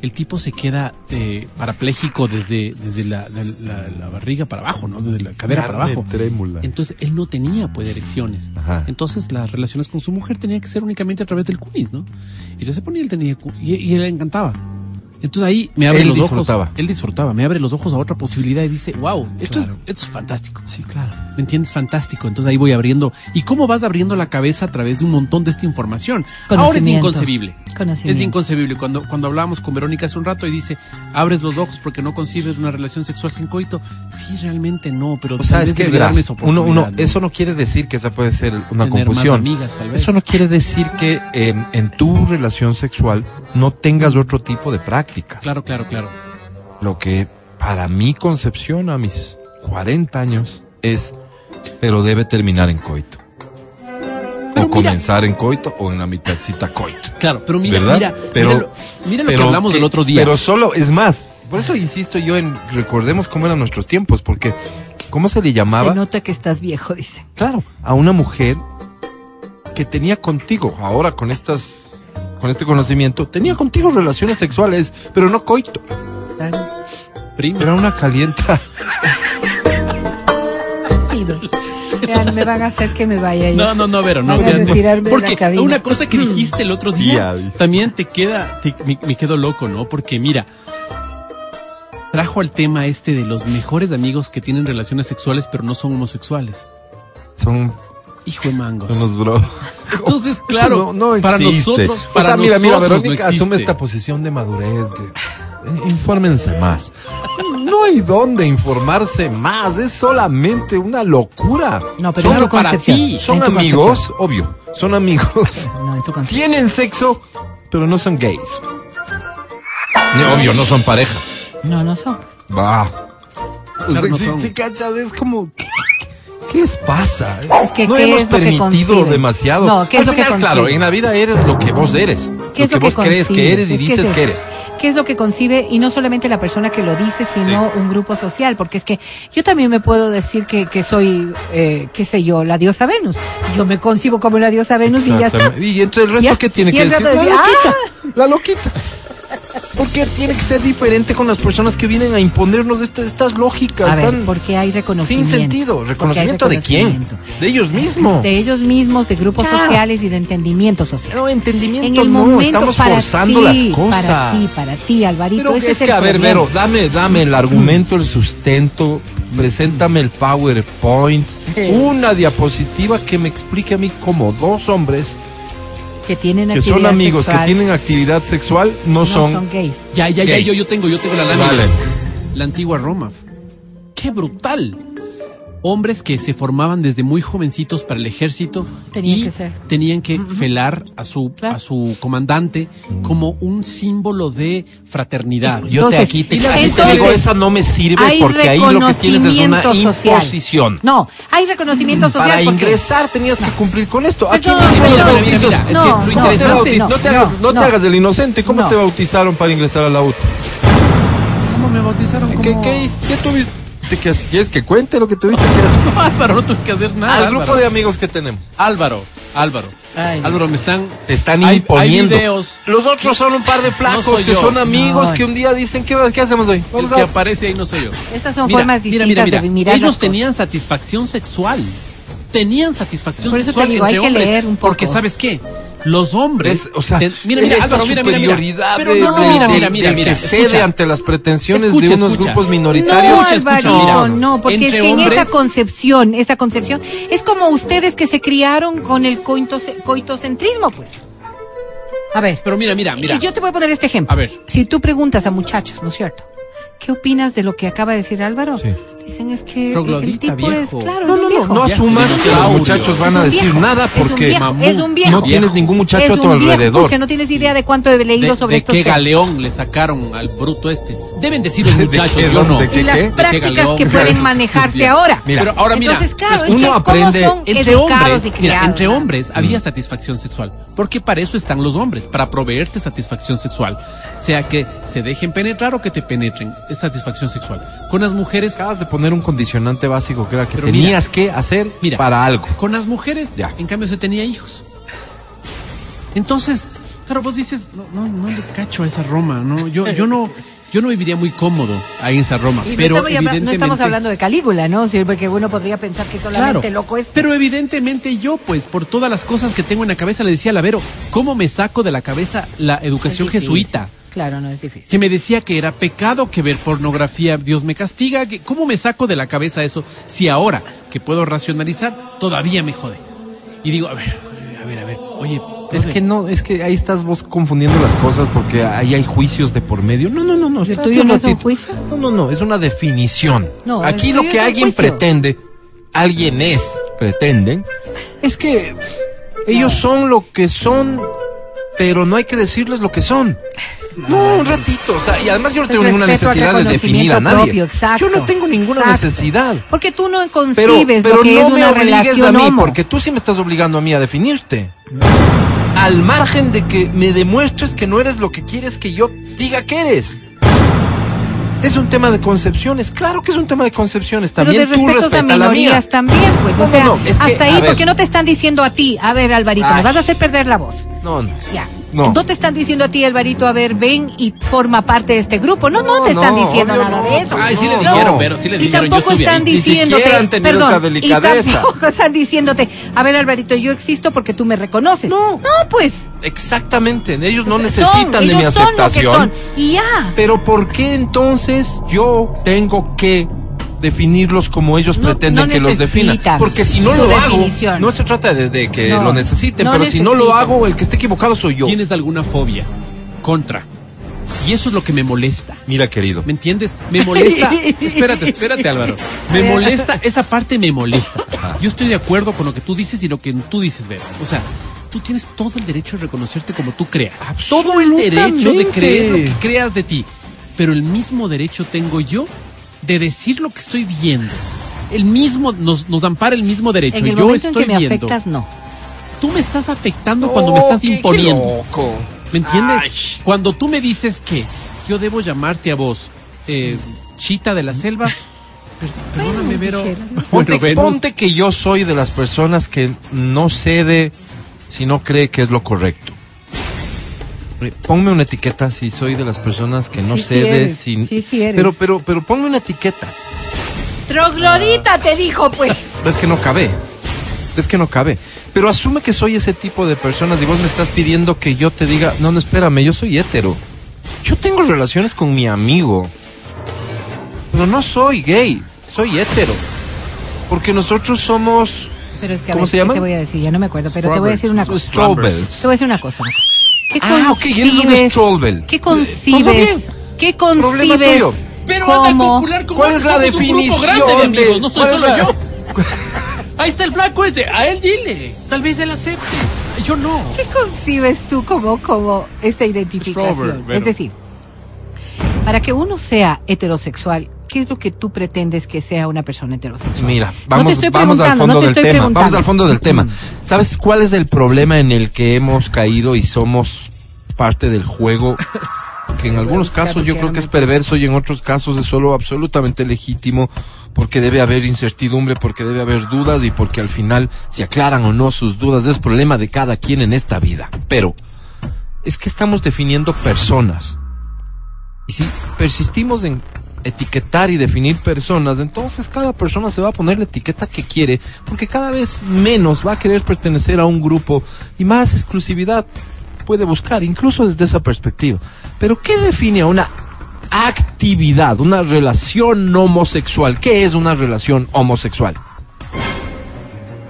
El tipo se queda eh, parapléjico desde, desde la, la- la- la barriga para abajo, ¿no? Desde la cadera para abajo. trémula. Entonces él no tenía pues erecciones. Ajá. Entonces las relaciones con su mujer tenían que ser únicamente a través del cunis, ¿no? Ya se ponía, él tenía y, y él le encantaba. Entonces ahí me abre Él los disfrutaba. ojos. Él disfrutaba, me abre los ojos a otra posibilidad y dice, wow, esto, Claro. es, esto es fantástico. Sí, claro. ¿Me entiendes? Fantástico. Entonces ahí voy abriendo. ¿Y cómo vas abriendo la cabeza a través de un montón de esta información? Ahora es inconcebible. Conocimiento. Es inconcebible. Cuando, cuando hablábamos con Verónica hace un rato y dice, abres los ojos porque no concibes una relación sexual sin coito. Sí, realmente no, pero O sea, es que verás, esa uno, uno, eso no quiere decir que esa puede ser una Tener más confusión. amigas, tal vez. Eso no quiere decir que eh, en tu relación sexual no tengas otro tipo de prácticas. Claro, claro, claro. Lo que para mi concepción a mis 40 años es, pero debe terminar en coito. Pero o mira- comenzar en coito o en la mitadcita coito. Claro, pero mira, ¿verdad? mira, pero, mira lo, mira lo que pero hablamos que- del otro día. Pero solo, es más, por eso insisto yo en recordemos cómo eran nuestros tiempos, porque ¿cómo se le Se llamaba? nota que estás viejo, dice. Claro, a una mujer que tenía contigo, ahora con estas, con este conocimiento, tenía contigo relaciones sexuales, pero no coito. Prima. era una calienta. Vean, me van a hacer que me vaya. ya. No, no, no, Vero, no. No. retirarme de la Porque cabina. una cosa que dijiste el otro día también te queda, te- me, me quedo loco, ¿no? Porque mira, trajo al tema este de los mejores amigos que tienen relaciones sexuales pero no son homosexuales. Son, Hijo de mangos. son los bro. Entonces, claro, no, no para existe. nosotros, o para sea, mira, mira, Verónica asume esta posición de madurez, de eh, infórmense más. No hay dónde informarse más, es solamente una locura. No, pero para ti. Son amigos, concepción. obvio, son amigos. [LAUGHS] No, en tu. Tienen sexo, pero no son gays. Obvio, no son pareja. No, no somos. Va. O Claro, sea, no si, son. si cachas, es como. ¿Qué les pasa? Es que, no ¿qué hemos es lo que permitido demasiado. No, ¿qué es Al lo que claro, en la vida eres lo que vos eres. ¿Qué es lo lo que vos crees que eres y Es dices es que eres. ¿Qué es lo que concibe? Y no solamente la persona que lo dice, sino un grupo social. Porque es que yo también me puedo decir que, que soy, eh, qué sé yo, la diosa Venus. Yo me concibo como la diosa Venus y ya está. Y entonces el resto. ¿qué tiene Y que decir? resto La decía, loquita. La loquita. Porque tiene que ser diferente con las personas que vienen a imponernos esta- estas lógicas A ver, tan porque hay sin reconocimiento. sentido. Porque hay ¿Reconocimiento de quién? De ellos mismos. De ellos mismos, de grupos Claro. sociales y de entendimiento social. No, entendimiento en el no, momento estamos para forzando ti, las cosas. Para ti, para ti, Alvarito. Pero es que, a ver. Vero, dame, dame el argumento, el sustento, preséntame el PowerPoint, [LAUGHS] una diapositiva que me explique a mí como dos hombres que tienen que actividad son amigos, sexual, que tienen actividad sexual, no, no son... son, gays. Ya, ya, ya, Gays. yo, yo tengo, yo tengo la lámina. Vale. La antigua Roma. ¡Qué brutal! Hombres que se formaban desde muy jovencitos para el ejército Tenían y que ser. tenían que felar a su, Claro. a su comandante como un símbolo de fraternidad. Yo te Entonces, aquí te, aquí te entonces, digo, esa no me sirve porque ahí lo que tienes es una social. imposición. No, hay reconocimiento social Para porque... ingresar tenías que cumplir con esto. Aquí Perdón, mismo perdón, los mira, bautizos. mira, es que No, lo no, No te, te hagas, no, no. te hagas el inocente. ¿Cómo No. te bautizaron para ingresar a la UTA? ¿Cómo me bautizaron? ¿Qué, como- qué, qué tuviste? Que hacer? ¿Quieres que cuente lo que tuviste que hacer? No, [LAUGHS] Álvaro, no tuve que hacer nada. Al Álvaro. grupo de amigos que tenemos. Álvaro, Álvaro. Ay, no. Álvaro, me están. Te están hay- imponiendo. Hay videos. Los otros son un par de flacos que yo. son amigos No. que un día dicen, ¿qué, qué hacemos hoy? El Vamos que aparece ahí no soy yo. Estas son formas distintas de mirar Ellos tenían satisfacción sexual. Tenían satisfacción Por eso te sexual digo, entre hay que hombres. leer un poco. Porque, ¿sabes qué? Los hombres. Es, o sea, ten- mira, mira, esta Álvaro, mira, mira, mira. superioridad Pero de- no, de- mira, de- mira, mira, del mira. que cede escucha. ante las pretensiones Escucha, de unos escucha. grupos No, minoritarios. Escucha, escucha, Alvarito, mira. no, porque es que en hombres- esa concepción, esa concepción, es como ustedes que se criaron con el coito- coitocentrismo, pues. A ver, Pero mira, mira, mira. yo te voy a poner este ejemplo. A ver. Si tú preguntas a muchachos, ¿no es cierto? ¿Qué opinas de lo que acaba de decir Álvaro? Sí. Dicen es que el tipo es, claro, No, es un no, no, no asumas que los muchachos van a decir viejo, nada es un porque viejo, es un viejo. no tienes ningún muchacho Es a tu alrededor. escucha, no tienes idea de cuánto he leído de, sobre de estos qué temas. galeón le sacaron al bruto este. Deben decir los ¿De muchachos, qué, yo no. de qué, y las qué? prácticas que pueden manejarse ahora. Mira, Pero ahora mira, Entonces, claro, es uno que aprende- cómo son entre educados hombres, y criados. mira, entre ¿no? hombres había satisfacción sexual, porque para eso están los hombres, para proveerte satisfacción sexual, sea que se dejen penetrar o que te penetren, es satisfacción sexual. Con las mujeres, Acabas de poner un condicionante básico que era que Pero tenías que hacer mira, para algo. con las mujeres, Ya. en cambio se tenía hijos. Entonces, claro, vos dices, no, no, no le cacho a esa Roma, no, yo, yo no, yo no viviría muy cómodo ahí en esa Roma, Y no, pero estamos, no evidentemente estamos hablando de Calígula, ¿no? Sí, porque uno podría pensar que solamente Claro, loco es. pero evidentemente yo, pues, por todas las cosas que tengo en la cabeza, le decía a Lavero, ¿cómo me saco de la cabeza la educación jesuita? Claro, no es difícil. Que me decía que era pecado que ver pornografía, Dios me castiga, que, ¿cómo me saco de la cabeza eso si ahora que puedo racionalizar todavía me jode? Y digo, a ver, a ver, a ver, oye, Es que no, es que ahí estás vos confundiendo las cosas porque ahí hay juicios de por medio. No, no, no, no. ¿El tuyo no es un juicio? No, no, no, es una definición. No, Aquí lo que alguien juicio. pretende, alguien es, pretenden, es que ellos son lo que son pero no hay que decirles lo que son. No, un ratito, o sea, y además yo no tengo ninguna necesidad de definir a nadie. propio, exacto, yo no tengo ninguna exacto. necesidad. Porque tú no Pero, concibes pero lo que no es me una obligues a relación mí, homo. porque tú sí me estás obligando a mí a definirte. Al margen de que me demuestres que no eres lo que quieres que yo diga que eres. Es un tema de concepciones, claro que es un tema de concepciones. Pero También de tú respetos a minorías también, pues. O sea, no, no, es que, hasta ahí, ver. porque no te están diciendo a ti, a ver, Alvarito, me vas a hacer perder la voz. No, no. Ya. No. No. te están diciendo a ti, Alvarito, a ver, ven y forma parte de este grupo. No, no, No, te están no, diciendo nada de eso. Ay, sí le dijeron, pero sí le Y dijeron. yo tampoco están ahí. Diciéndote, han perdón, esa delicadeza. y tampoco están diciéndote, a ver, Alvarito, yo existo porque tú me reconoces. No. no, pues. Exactamente, ellos no son, necesitan de ellos mi son lo que aceptación. son. Y ya. Pero ¿por qué entonces yo tengo que definirlos como ellos No- pretenden no que los definan? Porque si no lo hago, no se trata de, de que No, lo necesiten, no pero si no lo hago, el que esté equivocado soy yo. Tienes alguna fobia contra. Y eso es lo que me molesta. Mira, querido. ¿Me entiendes? Me molesta. [LAUGHS] espérate, espérate, Álvaro. Me molesta, esa parte me molesta. Yo estoy de acuerdo con lo que tú dices y lo que tú dices, Vera. O sea, tú tienes todo el derecho de reconocerte como tú creas. Todo el derecho de creer lo que creas de ti. Pero el mismo derecho tengo yo de decir lo que estoy viendo. El mismo, nos, nos ampara el mismo derecho. En el yo momento en estoy que me viendo. afectas, no. Tú me estás afectando cuando me estás Oh, qué imponiendo. loco. ¿Me entiendes? Ay. Cuando tú me dices que yo debo llamarte a vos, eh, Chita de la Selva, per- perdóname, Vero. Ponte, Bueno, Venus, ponte que yo soy de las personas que no cede si no cree que es lo correcto. Ponme una etiqueta si soy de las personas que no Sí, sí cede eres, sin. sí, sí eres. Pero, pero, pero ponme una etiqueta. Troglodita te dijo, pues. Es que no cabe. Es que no cabe. Pero asume que soy ese tipo de personas y vos me estás pidiendo que yo te diga, no, no, espérame, yo soy hétero. Yo tengo relaciones con mi amigo. Pero no soy gay, soy hétero. Porque nosotros somos... Pero es que a ¿Cómo ver, se ¿qué llaman? te voy a decir? Ya no me acuerdo, pero te voy a decir una cosa. Te voy a decir una cosa. una cosa. ¿Qué Ah, ok, eres un concibes- Strollbell. ¿Qué Todo concibes? bien. ¿Qué Problema concibes? tuyo. Pero anda a calcular ¿Cuál es la definición grande de amigos, de- no soy cuál es solo la- yo. [LAUGHS] Ahí está el flaco ese, a él dile. Tal vez él acepte. Yo no. ¿Qué concibes tú como, como esta identificación? Es decir, para que uno sea heterosexual, ¿qué es lo que tú pretendes que sea una persona heterosexual? Mira, vamos, al fondo no del tema. Vamos al fondo del tema. [LAUGHS] ¿Sabes cuál es el problema en el que hemos caído y somos parte del juego? Que en [LAUGHS] algunos casos yo creo que es perverso y en otros casos es solo absolutamente legítimo porque debe haber incertidumbre, porque debe haber dudas y porque al final se aclaran o no sus dudas es problema de cada quien en esta vida. Pero es que estamos definiendo personas. Y si persistimos en etiquetar y definir personas, entonces cada persona se va a poner la etiqueta que quiere, porque cada vez menos va a querer pertenecer a un grupo y más exclusividad puede buscar, incluso desde esa perspectiva. Pero ¿qué define a una actividad, una relación homosexual? ¿Qué es una relación homosexual?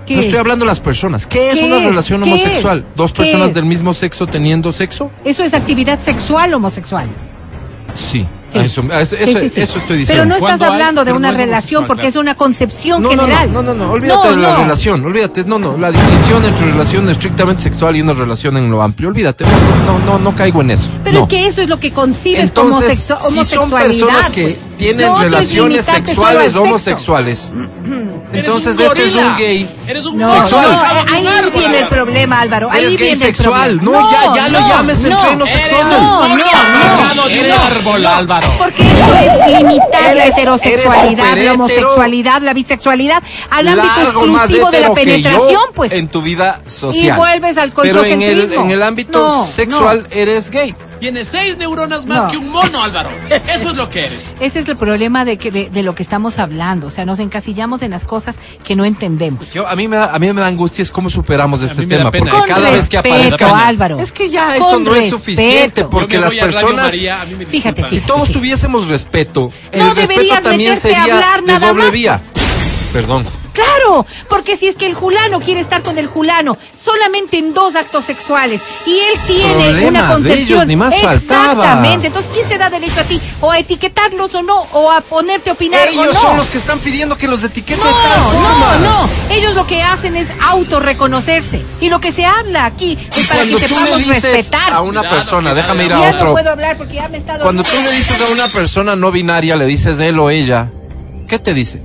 ¿Qué No es? estoy hablando de las personas. ¿Qué es ¿Qué una relación ¿Qué homosexual? ¿Dos ¿Qué personas del mismo sexo teniendo sexo? Eso es actividad sexual homosexual. Sí. Sí. a Eso, a eso, Sí, eso- sí, sí. eso estoy diciendo. Pero no estás hablando de una no relación porque es una concepción no, general. no, no, no, olvídate No, de la no. relación, olvídate, no, no, la distinción entre relación estrictamente sexual y una relación en lo amplio, olvídate, no, no, no, no caigo en eso. Pero no. es que eso es lo que concibes como Entonces, sexo- si son homosexualidad. personas que pues. tienen relaciones sexuales homosexuales, entonces un este es un gay. Eres un No, Sexual. no, Sexual. ahí Árbol, viene el problema, Álvaro. Ahí Eres gay viene el sexual. problema. No, ya- ya lo llames entreno sexual. No, no, no. Eres- árbol, Álvaro. Porque eso es limitar la heterosexualidad, la homosexualidad, la bisexualidad al ámbito exclusivo de la penetración, pues. En tu vida social. Y vuelves al Pero en el, coitocentrismo. en el ámbito No, sexual eres gay. Tienes seis neuronas más No. que un mono, Álvaro. [LAUGHS] Eso es lo que eres. Ese es el problema de, que, de, de lo que estamos hablando. O sea, nos encasillamos en las cosas que no entendemos. Yo, a mí me da, a mí me da angustia es cómo superamos este tema, pena. porque Con cada vez que aparezca Álvaro. es que ya eso Con no es suficiente, porque las personas María, a mí me Fíjate, si fíjate. todos tuviésemos respeto, No el respeto también a sería hablar de nada doble más, vía. Perdón. Claro, porque si es que el julano quiere estar con el julano solamente en dos actos sexuales y él tiene Problema una de concepción ellos, ni más faltaba. exactamente, entonces quién te da derecho a ti o a etiquetarlos o no o a ponerte a opinar o Ellos no. son los que están pidiendo que los etiqueten No, de no, no. Ellos lo que hacen es autorreconocerse. Y lo que se habla aquí es para Cuando que tú le sepamos dices respetar. a una persona, déjame ir ya a no otro. puedo hablar porque ya me está Cuando tú le dices a una persona no binaria, le dices él o ella, ¿qué te dice?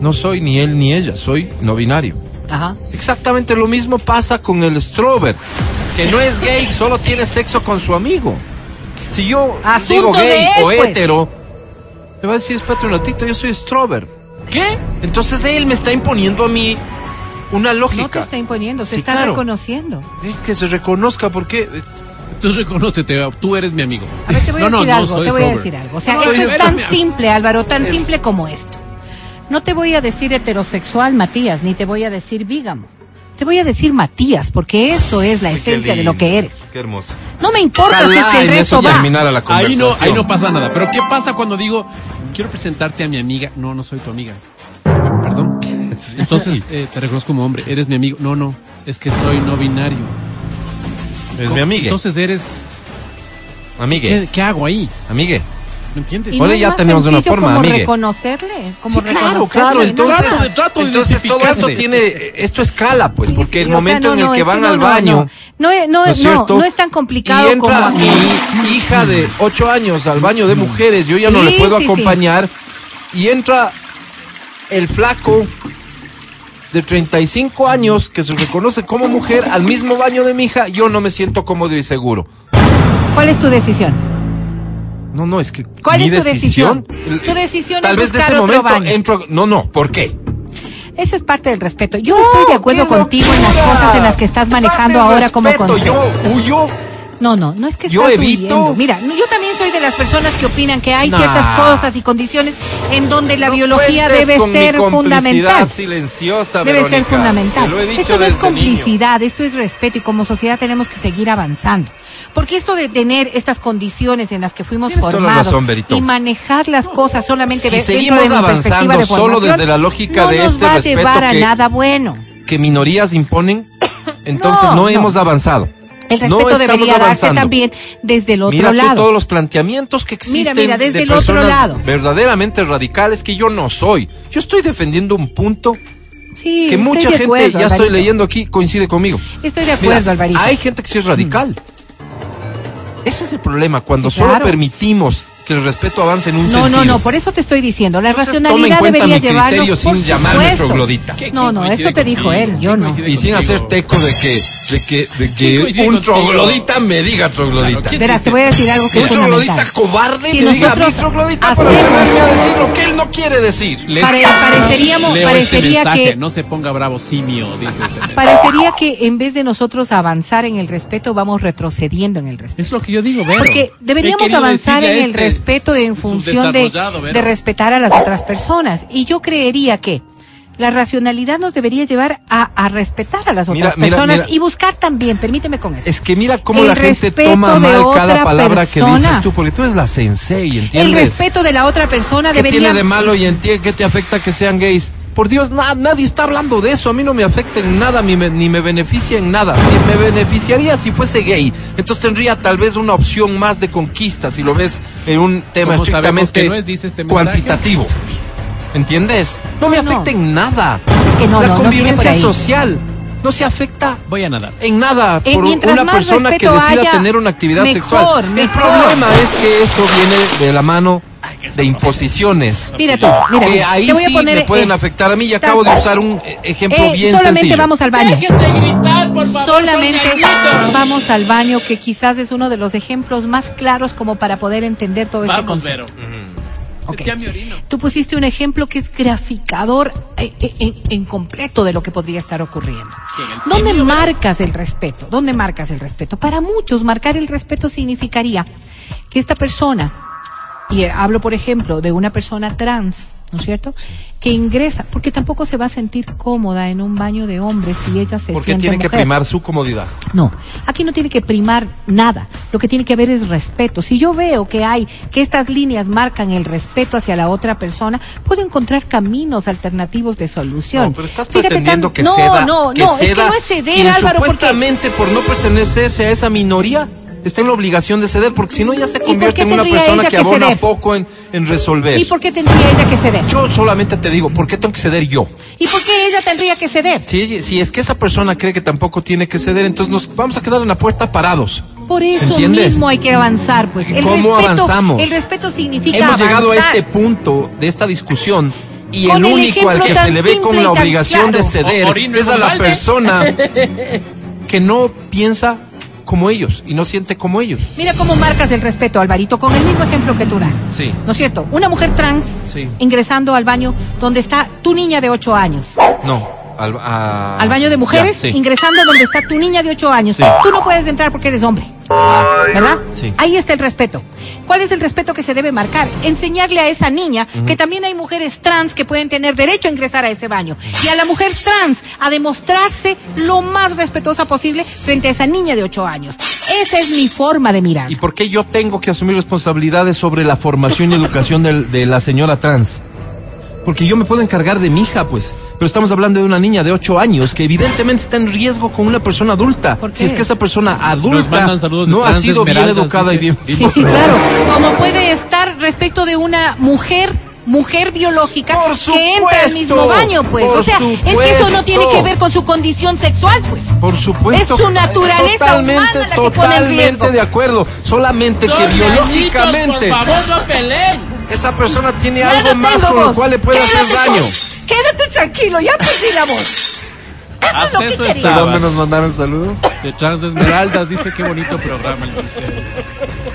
No soy ni él ni ella, soy no binario. Ajá. Exactamente lo mismo pasa con el Strober, que no es gay, solo tiene sexo con su amigo. Si yo Asunto digo gay él, o pues. hetero, me va a decir, espérate un ratito, yo soy Strober. ¿Qué? Entonces él me está imponiendo a mí una lógica. No te está imponiendo, te Sí, está claro. reconociendo. Es que se reconozca porque Tú reconócete, tú eres mi amigo. A ver, te voy no, a no, decir no, algo, soy te voy a decir algo. O sea, No, esto es tan simple, Álvaro, tan Es- simple como esto. No te voy a decir heterosexual, Matías, ni te voy a decir vígamo. Te voy a decir Matías, porque eso es la esencia de lo que eres. Qué hermoso. No me importa si es que el resto va. la Ahí no, ahí no pasa nada. Pero ¿qué pasa cuando digo, quiero presentarte a mi amiga? No, no soy tu amiga. Perdón. Entonces, eh, te reconozco como hombre. Eres mi amigo. No, no. Es que soy no binario. Es mi amiga. Entonces eres... Amigue. ¿Qué, qué hago ahí? Amigue. ¿Me entiendes? Y Ahora no es ya más tenemos de una forma, como amigue. reconocerle, como Sí, claro, reconocerle, claro. ¿no? Entonces, Trato trato entonces todo esto tiene, esto escala, pues, Sí, porque sí, el o sea, momento no, en el no, que van no, al no, baño, No, no, es- no, ¿no es- es no, cierto? no es tan complicado y entra como mi hija de 8 años al baño de mujeres, yo ya no le puedo sí, sí. acompañar, y entra el flaco de 35 años que se reconoce como mujer al mismo baño de mi hija, yo no me siento cómodo y seguro. ¿Cuál es tu decisión? No, no, es que ¿Cuál mi es tu decisión? el- Tu decisión Tal es vez de ese momento baño. entro, no, no, ¿por qué? Esa es parte del respeto. Yo estoy de acuerdo ¡Qué contigo en las cosas en las que estás manejando ahora como concepto. Yo huyo No, no, no es que Yo estás evito- huyendo. Mira, yo también soy de las personas que opinan que hay Nah. ciertas cosas y condiciones en donde la No biología debe ser fundamental. silenciosa, Debe ser fundamental. Te lo he dicho Esto no es niño. complicidad, esto es respeto y como sociedad tenemos que seguir avanzando. Porque esto de tener estas condiciones en las que fuimos formados razón, y manejar las cosas solamente Si dentro seguimos de avanzando de solo desde la lógica no de nos este va a respeto llevar a que- nada bueno. que minorías imponen, [COUGHS] entonces No, no, no. hemos avanzado. El No respeto estamos debería darse avanzando. también desde el otro Mira tú lado. todos los planteamientos que existen mira, desde de el otro personas lado. verdaderamente radicales que yo no soy. Yo estoy defendiendo un punto Sí, que mucha gente, acuerdo, ya estoy leyendo aquí, coincide conmigo. Estoy de Mira, acuerdo, Alvarito. hay gente que sí es radical. Ese es el problema, cuando Sí, solo claro. permitimos que el respeto avance en un No, sentido. no, no, por eso te estoy diciendo, la Entonces, racionalidad toma en cuenta debería mi criterio llevarnos sin llamarme supuesto. troglodita. ¿Qué- No, quién no, coincide eso te dijo él, yo ¿Quién no. Y sin hacer teco de que, de que, de ¿Quién que un contigo? troglodita me diga troglodita. Claro, ¿quién Verás, te voy a decir algo que un es troglodita cobarde Si me diga a mí nosotros troglodita, me a decir lo que él no quiere decir. Pare- pareceríamos- leo parecería este mensaje, que- No se ponga bravo, simio, dice este. Parecería que en vez de nosotros avanzar en el respeto, vamos retrocediendo en el respeto. Es lo que yo digo, Vero. Porque deberíamos avanzar en el este respeto en función de, de respetar a las otras personas. Y yo creería que la racionalidad nos debería llevar a, a respetar a las otras mira, personas mira. y buscar también, permíteme con eso. Es que mira cómo El la gente toma mal cada palabra que persona. dices tú, porque tú eres la sensei, ¿entiendes? el respeto de la otra persona ¿Qué debería... tiene de malo y en ti qué te afecta que sean gays? Por Dios, na- nadie está hablando de eso. A mí no me afecta en nada, ni me, ni me beneficia en nada. Si me beneficiaría si fuese gay, entonces tendría tal vez una opción más de conquista, si lo ves en un tema ¿Cómo sabemos estrictamente que no es? Dice este cuantitativo. ¿Entiendes? No, me No, no. afecta en nada. Es que no, la no, no convivencia social no se afecta Voy a nadar. en nada Eh, por mientras una persona que decida haya, tener una actividad mejor, sexual. El mejor. problema es que eso viene de la mano de imposiciones. Mira tú, mira, que ahí te voy a sí poner, me pueden eh, afectar a mí y acabo de usar un eh, ejemplo Eh, bien solamente sencillo. vamos al baño. de gritar, por favor. Solamente vamos al baño, que quizás es uno de los ejemplos más claros como para poder entender todo este Vamos, concepto. Vero. Ok. Es que ya me orino. Tú pusiste un ejemplo que es graficador eh, eh, en, en completo de lo que podría estar ocurriendo. ¿Quién, el ¿Dónde marcas el respeto? ¿Dónde marcas el respeto? Para muchos, marcar el respeto significaría que esta persona, y eh, hablo por ejemplo de una persona trans, ¿no es cierto? Que ingresa, porque tampoco se va a sentir cómoda en un baño de hombres si ella se Porque siente tiene que primar su comodidad. No, aquí no tiene que primar nada. Lo que tiene que haber es respeto. Si yo veo que hay, que estas líneas marcan el respeto hacia la otra persona, puedo encontrar caminos alternativos de solución. No, pero estás Fíjate pretendiendo tan- que no, ceda. No, que no, es que no es ceder, quien Álvaro, porque supuestamente por no pertenecerse a esa minoría está en la obligación de ceder, porque si no ya se convierte en una persona que que abona ceder? poco en, en resolver. ¿Y por qué tendría ella que ceder? Yo solamente te digo, ¿por qué tengo que ceder yo? ¿Y por qué ella tendría que ceder? Si, si es que esa persona cree que tampoco tiene que ceder, entonces nos vamos a quedar en la puerta parados. Por eso ¿Entiendes? mismo hay que avanzar, pues. El ¿Cómo respeto, avanzamos? El respeto significa Hemos llegado a este punto de esta discusión y Con el el único al que se le ve con la obligación de ceder O- es a la persona [LAUGHS] que no piensa como ellos y no siente como ellos. Mira cómo marcas el respeto, Alvarito, con el mismo ejemplo que tú das. Sí. ¿No es cierto? Una mujer trans Sí. ingresando al baño donde está tu niña de 8 años. No, al, a- Al baño de mujeres, Ya, sí. ingresando donde está tu niña de 8 años. Sí. Tú no puedes entrar porque eres hombre. ¿Verdad? Sí. Ahí está el respeto. ¿Cuál es el respeto que se debe marcar? Enseñarle a esa niña que también hay mujeres trans que pueden tener derecho a ingresar a ese baño. Y a la mujer trans a demostrarse lo más respetuosa posible frente a esa niña de 8 años. Esa es mi forma de mirar. ¿Y por qué yo tengo que asumir responsabilidades sobre la formación y educación de, la señora trans? Porque yo me puedo encargar de mi hija, pues. Pero estamos hablando de una niña de 8 años que evidentemente está en riesgo con una persona adulta. ¿Por qué? Si es que esa persona adulta no ha sido bien educada y bien Sí, sí, claro. Como puede estar respecto de una mujer mujer biológica que entra al mismo baño, pues. o sea, es que eso no tiene que ver con su condición sexual, pues. Por supuesto. Es su naturaleza Totalmente, humana la que pone en totalmente riesgo. de acuerdo. Solamente que biológicamente Por favor, no peleen. Esa persona tiene Ya algo no más con lo voz. cual le puede hacer Quédate daño. con- Quédate tranquilo, ya perdí la voz. Eso es lo que quería. está. ¿De dónde nos mandaron saludos? De Trans de Esmeraldas, dice qué bonito programa.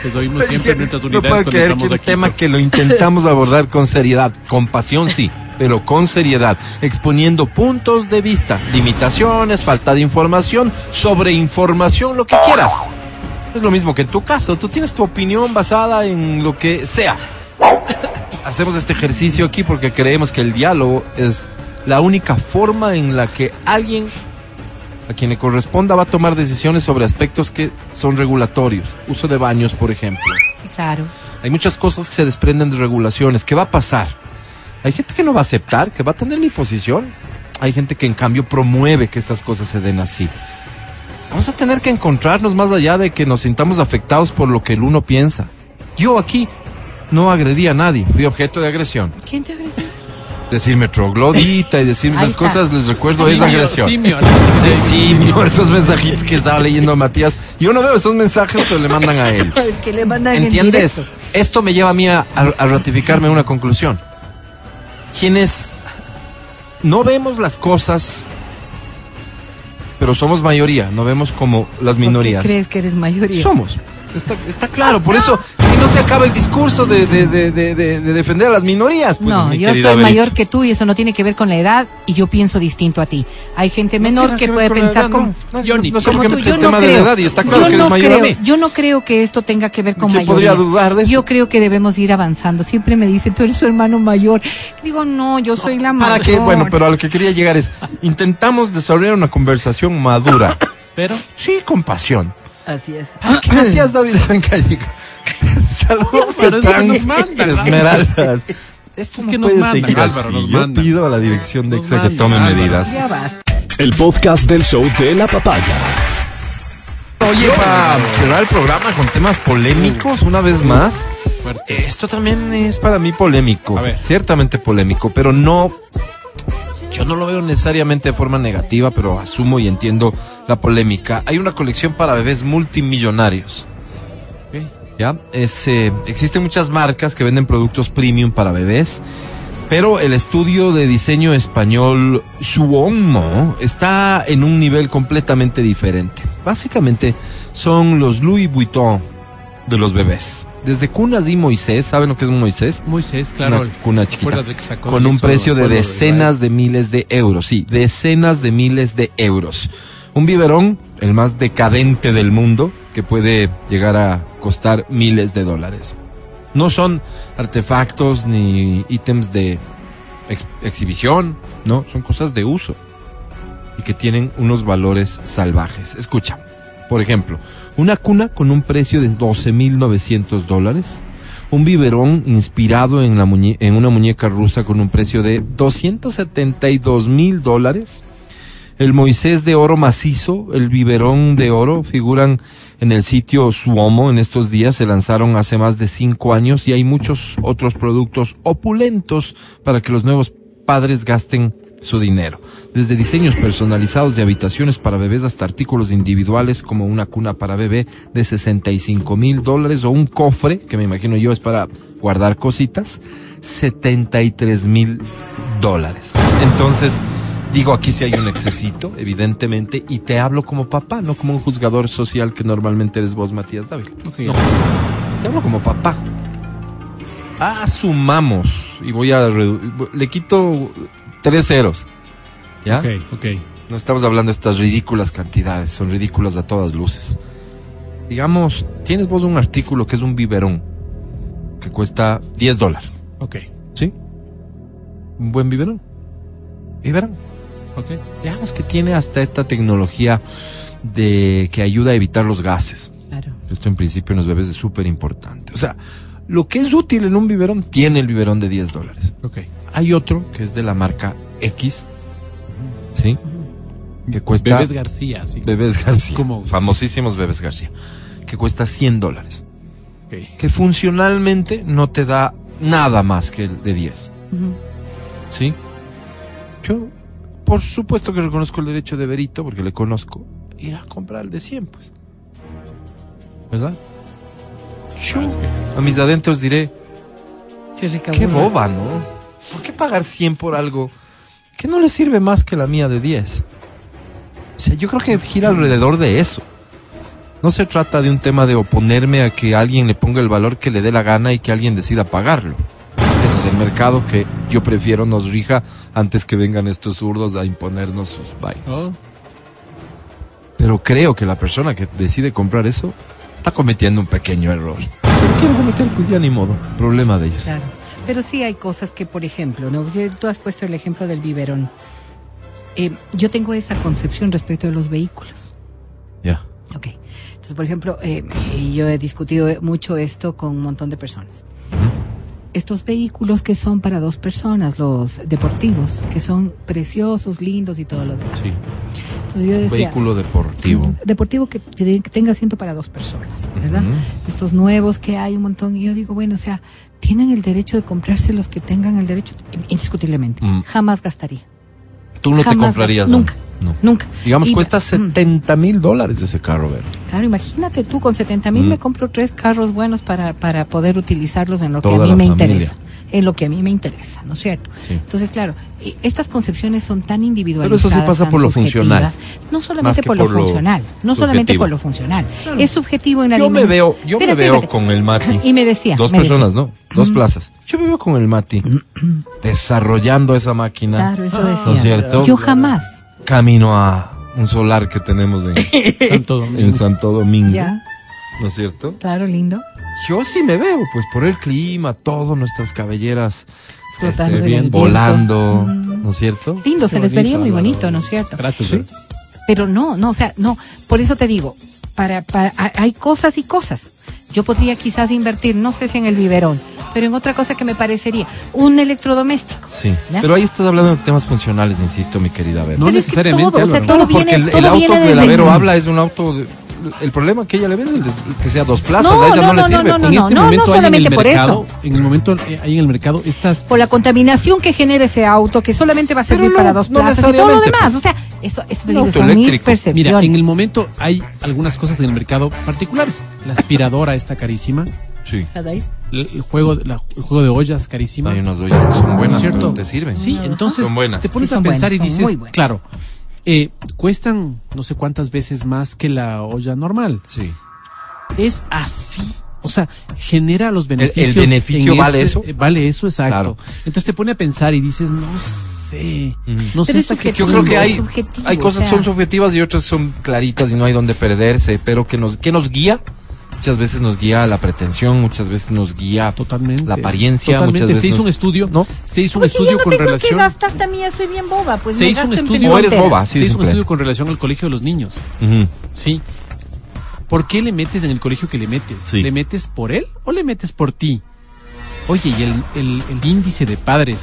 Les oímos siempre en nuestras No unidades puedo cuando creer que un aquí. tema que lo intentamos abordar con seriedad, con pasión sí, pero con seriedad, exponiendo puntos de vista, limitaciones, falta de información, sobre información, lo que quieras. Es lo mismo que en tu caso, tú tienes tu opinión basada en lo que sea. Hacemos este ejercicio aquí porque creemos que el diálogo es la única forma en la que alguien a quien le corresponda va a tomar decisiones sobre aspectos que son regulatorios. Uso de baños, por ejemplo. Claro. Hay muchas cosas que se desprenden de regulaciones. ¿Qué va a pasar? Hay gente que no va a aceptar, que va a tener mi posición. Hay gente que en cambio promueve que estas cosas se den así. Vamos a tener que encontrarnos más allá de que nos sintamos afectados por lo que el uno piensa. Yo aquí no agredí a nadie, fui objeto de agresión. ¿Quién te agredió? Decirme troglodita y decirme esas cosas, les recuerdo, es Simio, agresión. simio. [LAUGHS] Sí, mío, esos mensajitos que estaba leyendo Matías. Yo no veo esos mensajes, pero le mandan a él. [LAUGHS] Es que le mandan en ¿Entiendes? Esto me lleva a mí a, a- a ratificarme una conclusión. Quienes no vemos las cosas, pero somos mayoría, no vemos como las ¿Por qué minorías. crees que eres mayoría? Somos. Está, está claro, por eso, si no se acaba el discurso de, de- de- de- de- de defender a las minorías, pues, no, mi yo soy mayor que tú y eso no tiene que ver con la edad y yo pienso distinto a ti. Hay gente No menor tiene que ver puede con pensar edad, como... no, no, Yo ni- no qué no creo, edad y está claro yo que eres no mayor creo, a mí. yo no creo que esto tenga que ver con ¿Quién mayoría. podría dudar de eso? Yo creo que debemos ir avanzando. Siempre me dicen, tú eres su hermano mayor. Digo, no, yo soy la mayor. Para que, bueno, pero a lo que quería llegar es, intentamos desarrollar una conversación madura. Pero Sí, con pasión. Así es. Gracias, David [LAUGHS] Bencayica. Saludos Pero es que nos mandan, Esmeraldas. Esto Es no que nos puede mandan, seguir Álvaro, así. nos Yo mandan. pido a la dirección de Nos EXA que mandan, tome Álvaro. medidas. Ya basta. El podcast del show de la papaya. Oye, para cerrar el programa con temas polémicos, una vez más, fuerte. esto también es para mí polémico. A ver. Ciertamente polémico, pero no. Yo no lo veo necesariamente de forma negativa, pero asumo y entiendo la polémica. Hay una colección para bebés multimillonarios. ¿ya? Es, eh, existen muchas marcas que venden productos premium para bebés, pero el estudio de diseño español Suomo está en un nivel completamente diferente. Básicamente son los Louis Vuitton de los bebés. Desde cunas y Moisés, ¿saben lo que es Moisés? Moisés, claro. Una cuna chiquita. ¿Recuerdas de que sacó Con un precio de decenas de miles de euros. Sí, decenas de miles de euros. Un biberón, el más decadente del mundo, que puede llegar a costar miles de dólares. No son artefactos ni ítems de ex- exhibición, no, son cosas de uso y que tienen unos valores salvajes. Escucha, por ejemplo, una cuna con un precio de 12.900 dólares, un biberón inspirado en, la en una muñeca rusa con un precio de 272 mil dólares, el Moisés de oro macizo, el biberón de oro, figuran en el sitio Suomo en estos días, se lanzaron hace más de cinco años y hay muchos otros productos opulentos para que los nuevos padres gasten su dinero. Desde diseños personalizados de habitaciones para bebés hasta artículos individuales como una cuna para bebé de 65 mil dólares o un cofre, que me imagino yo es para guardar cositas, 73 mil dólares. Entonces, digo, aquí sí hay un excesito, evidentemente, y te hablo como papá, no como un juzgador social que normalmente eres vos, Matías Dávila. Ok. No, te hablo como papá. Asumamos, y voy a... Le quito tres ceros. ¿Ya? Ok, ok. No estamos hablando de estas ridículas cantidades, son ridículas a todas luces. Digamos, tienes vos un artículo que es un biberón, que cuesta 10 dólares, Ok, ¿sí? Un buen biberón. Biberón. ok. Digamos que tiene hasta esta tecnología de que ayuda a evitar los gases. Claro. Esto en principio en los bebés es súper importante. O sea, lo que es útil en un biberón tiene el biberón de 10 dólares. Ok. Hay otro que es de la marca X, ¿sí? Que cuesta... Bebés García, sí. Bebés García. Como- [LAUGHS] famosísimos Bebés García. Que cuesta 100 dólares. Que funcionalmente no te da nada más que el de 10. Ujú. ¿Sí? Yo, por supuesto que reconozco el derecho de Berito, porque le conozco, ir a comprar el de 100, pues. ¿Verdad? Yo, Ah, es que- a mis adentros diré, Qué rica qué burra. boba, ¿no? ¿Por qué pagar 100 por algo que no le sirve más que la mía de 10? O sea, yo creo que gira alrededor de eso. No se trata de un tema de oponerme a que alguien le ponga el valor que le dé la gana y que alguien decida pagarlo. Ese es el mercado que yo prefiero nos rija antes que vengan estos zurdos a imponernos sus vainas. Oh, Pero creo que la persona que decide comprar eso está cometiendo un pequeño error. Si lo quiere cometer, pues ya ni modo. Problema de ellos. Claro. Pero sí hay cosas que, por ejemplo, ¿no? Tú has puesto el ejemplo del biberón. Eh, yo tengo esa concepción respecto de los vehículos. Ya. Ok. Entonces, por ejemplo, eh, yo he discutido mucho esto con un montón de personas. Estos vehículos que son para dos personas, los deportivos, que son preciosos, lindos y todo lo demás. Sí. Entonces yo Un decía, vehículo deportivo. deportivo que, que tenga asiento para dos personas, ¿verdad? Estos nuevos que hay un montón. Y yo digo, bueno, o sea, tienen el derecho de comprarse los que tengan el derecho, indiscutiblemente. Mm. Jamás gastaría. Tú no te comprarías. Nunca. No. Nunca. Digamos, Y- cuesta Mm. 70 mil dólares ese carro, ver. Claro, imagínate tú, con 70 mil Mm. me compro tres carros buenos para, para poder utilizarlos en lo que a mí me familia. interesa. En lo que a mí me interesa, ¿no es cierto? Sí. Entonces, claro, eh, estas concepciones son tan Pero individualizadas. eso sí pasa por lo funcional. No solamente por lo por lo funcional, no solamente por lo funcional. Es subjetivo en la Yo me veo, yo Espera, me veo con el Mati. [CLEARS THROAT] Y me decía. Dos me personas, decía. ¿no? Dos plazas. Yo me veo con el Mati [CLEARS THROAT] desarrollando esa máquina. Claro, eso decía. ¿No es cierto? Yo jamás. Camino a un solar que tenemos en, [LAUGHS] Santo Domingo. en Santo Domingo. Ya, ¿No es cierto? claro, lindo. Yo sí me veo, pues por el clima, todo, nuestras cabelleras Flotando este, el viento. volando, Mm. ¿no es cierto? Lindo, se les vería muy bonito, ¿no es cierto? Gracias. Sí. Pero no, no, o sea, no. Por eso te digo, para, para, ha- hay cosas y cosas. Yo podría quizás invertir, no sé si en el biberón, pero en otra cosa que me parecería un electrodoméstico. Sí. ¿Ya? Pero ahí estás hablando de temas funcionales, insisto, mi querida Vera. No Pero es que necesariamente, todo, o sea, todo viene, el, todo el auto viene que Vero habla es un auto. de- el problema que ella le ve es el de- que sea dos plazas. No, a ella no, no, le no, sirve. no, no, en no, este no, momento no hay en solamente el por mercado, eso. En el momento eh, hay en el mercado estas Por la contaminación que genera ese auto, que solamente va a servir no, para dos no plazas y todo lo demás. pues. O sea, eso, esto te digo, son mis percepciones. Mira, en el momento hay algunas cosas en el mercado particulares. La aspiradora está carísima. Sí. ¿Sabéis? El, el juego, la- el juego de ollas carísima. Hay unas ollas que son buenas, ¿Cierto? te sirven. Sí, entonces Son buenas. te pones Sí, a pensar buenas, y dices, claro, eh, cuestan no sé cuántas veces más que la olla normal. Sí. Es así. O sea, genera los beneficios. beneficio en vale eso? eh, Vale eso, exacto. Claro. Entonces te pone a pensar y dices, no sé. No sé Pero hasta. Yo creo que hay, hay cosas o que sea. son subjetivas y otras son claritas y no hay donde perderse, pero que nos, que nos guía muchas veces nos guía la pretensión, muchas veces nos guía Totalmente. la apariencia, Totalmente. muchas veces se hizo nos- un estudio, ¿no? Se hizo un Oye, yo estudio no con tengo relación. que gastar también, soy bien boba, pues Se me hizo un estudio. O eres boba, sí, se hizo un estudio con relación al colegio de los niños. Ujú. Sí. ¿Por qué le metes en el colegio que le metes? Sí. ¿Le metes por él o le metes por ti? Oye, y el, el- el índice de padres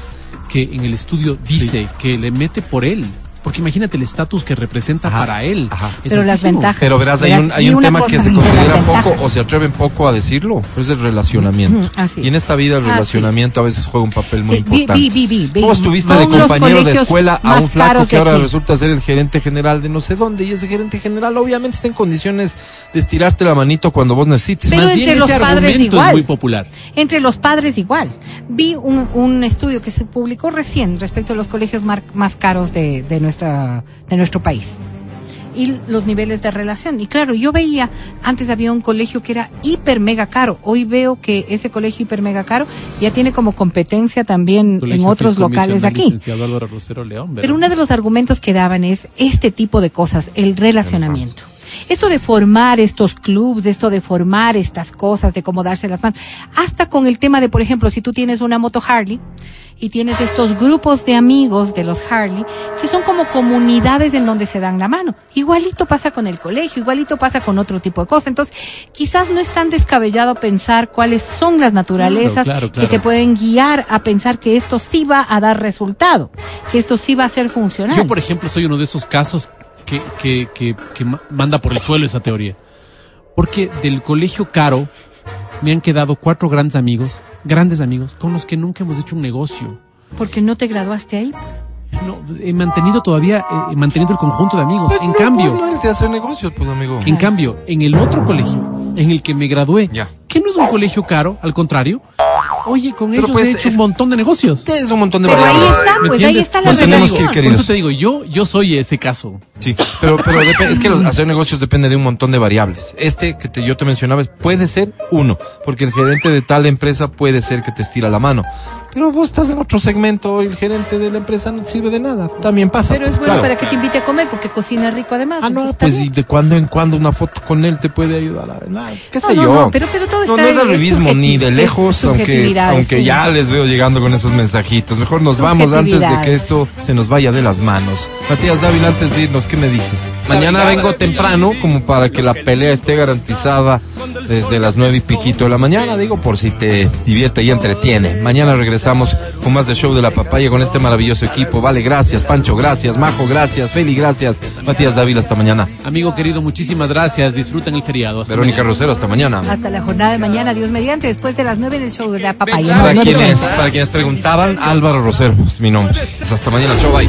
que en el estudio dice que le mete por él. Porque imagínate el estatus que representa Ajá, para él. ajá. Es Pero las altísimo. ventajas. Pero verás, hay un, hay y un tema cosa, que se considera las poco o se atreven poco a decirlo, pero es el relacionamiento. Ujú, así y en es. esta vida el Así relacionamiento a veces juega un papel muy Sí, importante. vi- vi- vi- vi. Vos estuviste de compañero de escuela a un flaco que ahora aquí. resulta ser el gerente general de no sé dónde y ese gerente general obviamente está en condiciones de estirarte la manito cuando vos necesites. Pero Más entre bien los ese padres igual. es muy popular. Entre los padres igual. Vi un, un estudio que se publicó recién respecto a los colegios mar- más caros de, de, nuestra, de nuestro país. Y los niveles de relación. Y claro, yo veía, antes había un colegio que era hiper mega caro. Hoy veo que ese colegio hiper mega caro ya tiene como competencia también en otros locales aquí. Pero uno de los argumentos que daban es este tipo de cosas, el relacionamiento. Esto de formar estos clubs, esto de formar estas cosas, de cómo darse las manos, hasta con el tema de, por ejemplo, si tú tienes una moto Harley y tienes estos grupos de amigos de los Harley, que son como comunidades en donde se dan la mano. Igualito pasa con el colegio, igualito pasa con otro tipo de cosas. Entonces, quizás no es tan descabellado pensar cuáles son las naturalezas Claro, claro, que te pueden guiar a pensar que esto sí va a dar resultado, que esto sí va a ser funcional. Yo, por ejemplo, soy uno de esos casos que, que, que, que ma- manda por el suelo esa teoría. Porque del colegio caro me han quedado cuatro grandes amigos, grandes amigos, con los que nunca hemos hecho un negocio. Porque no te graduaste ahí, pues. No, he mantenido todavía, eh, he mantenido el conjunto de amigos. Pues en no, cambio, pues no eres de hacer negocios, pues amigo. en cambio, en el otro colegio, en el que me gradué, Ya. que no es un colegio caro, al contrario, oye, con Pero ellos pues, he hecho es- un montón de negocios. Tienes un montón de Pero ahí variables. está, ¿Me pues ahí está la Nos tenemos que relación. Por eso te digo, yo, yo soy ese caso. Sí, pero, pero es que los- hacer negocios depende de un montón de variables. Este que te- yo te mencionaba es- puede ser uno, porque el gerente de tal empresa puede ser que te estira la mano. Pero vos estás en otro segmento y el gerente de la empresa no te sirve de nada. También pasa. Pero es bueno claro. para que te invite a comer porque cocina rico además. Ah, no, pues y de cuando en cuando una foto con él te puede ayudar a nada, qué sé No, no, yo. no, pero- pero todo no, está no es en- es arribismo ni de lejos, aunque, aunque sí. ya les veo llegando con esos mensajitos. Mejor nos vamos antes de que esto se nos vaya de las manos. Matías Dávila, antes de irnos, ¿qué me dices? Mañana vengo temprano como para que la pelea esté garantizada desde las nueve y piquito de la mañana, digo, por si te divierte y entretiene. Mañana regresamos con más de Show de la Papaya con este maravilloso equipo. Vale, gracias, Pancho, gracias, Majo, gracias, Feli, gracias. Matías Dávila, hasta mañana. Amigo querido, muchísimas gracias. Disfruten el feriado. Hasta Verónica mañana. Rosero, hasta mañana. Hasta la jornada de mañana, Dios mediante, después de las nueve en el show de la papaya. Para No, no te quienes, cuento. para quienes preguntaban, Álvaro Rosero es mi nombre. Hasta mañana, show, bye.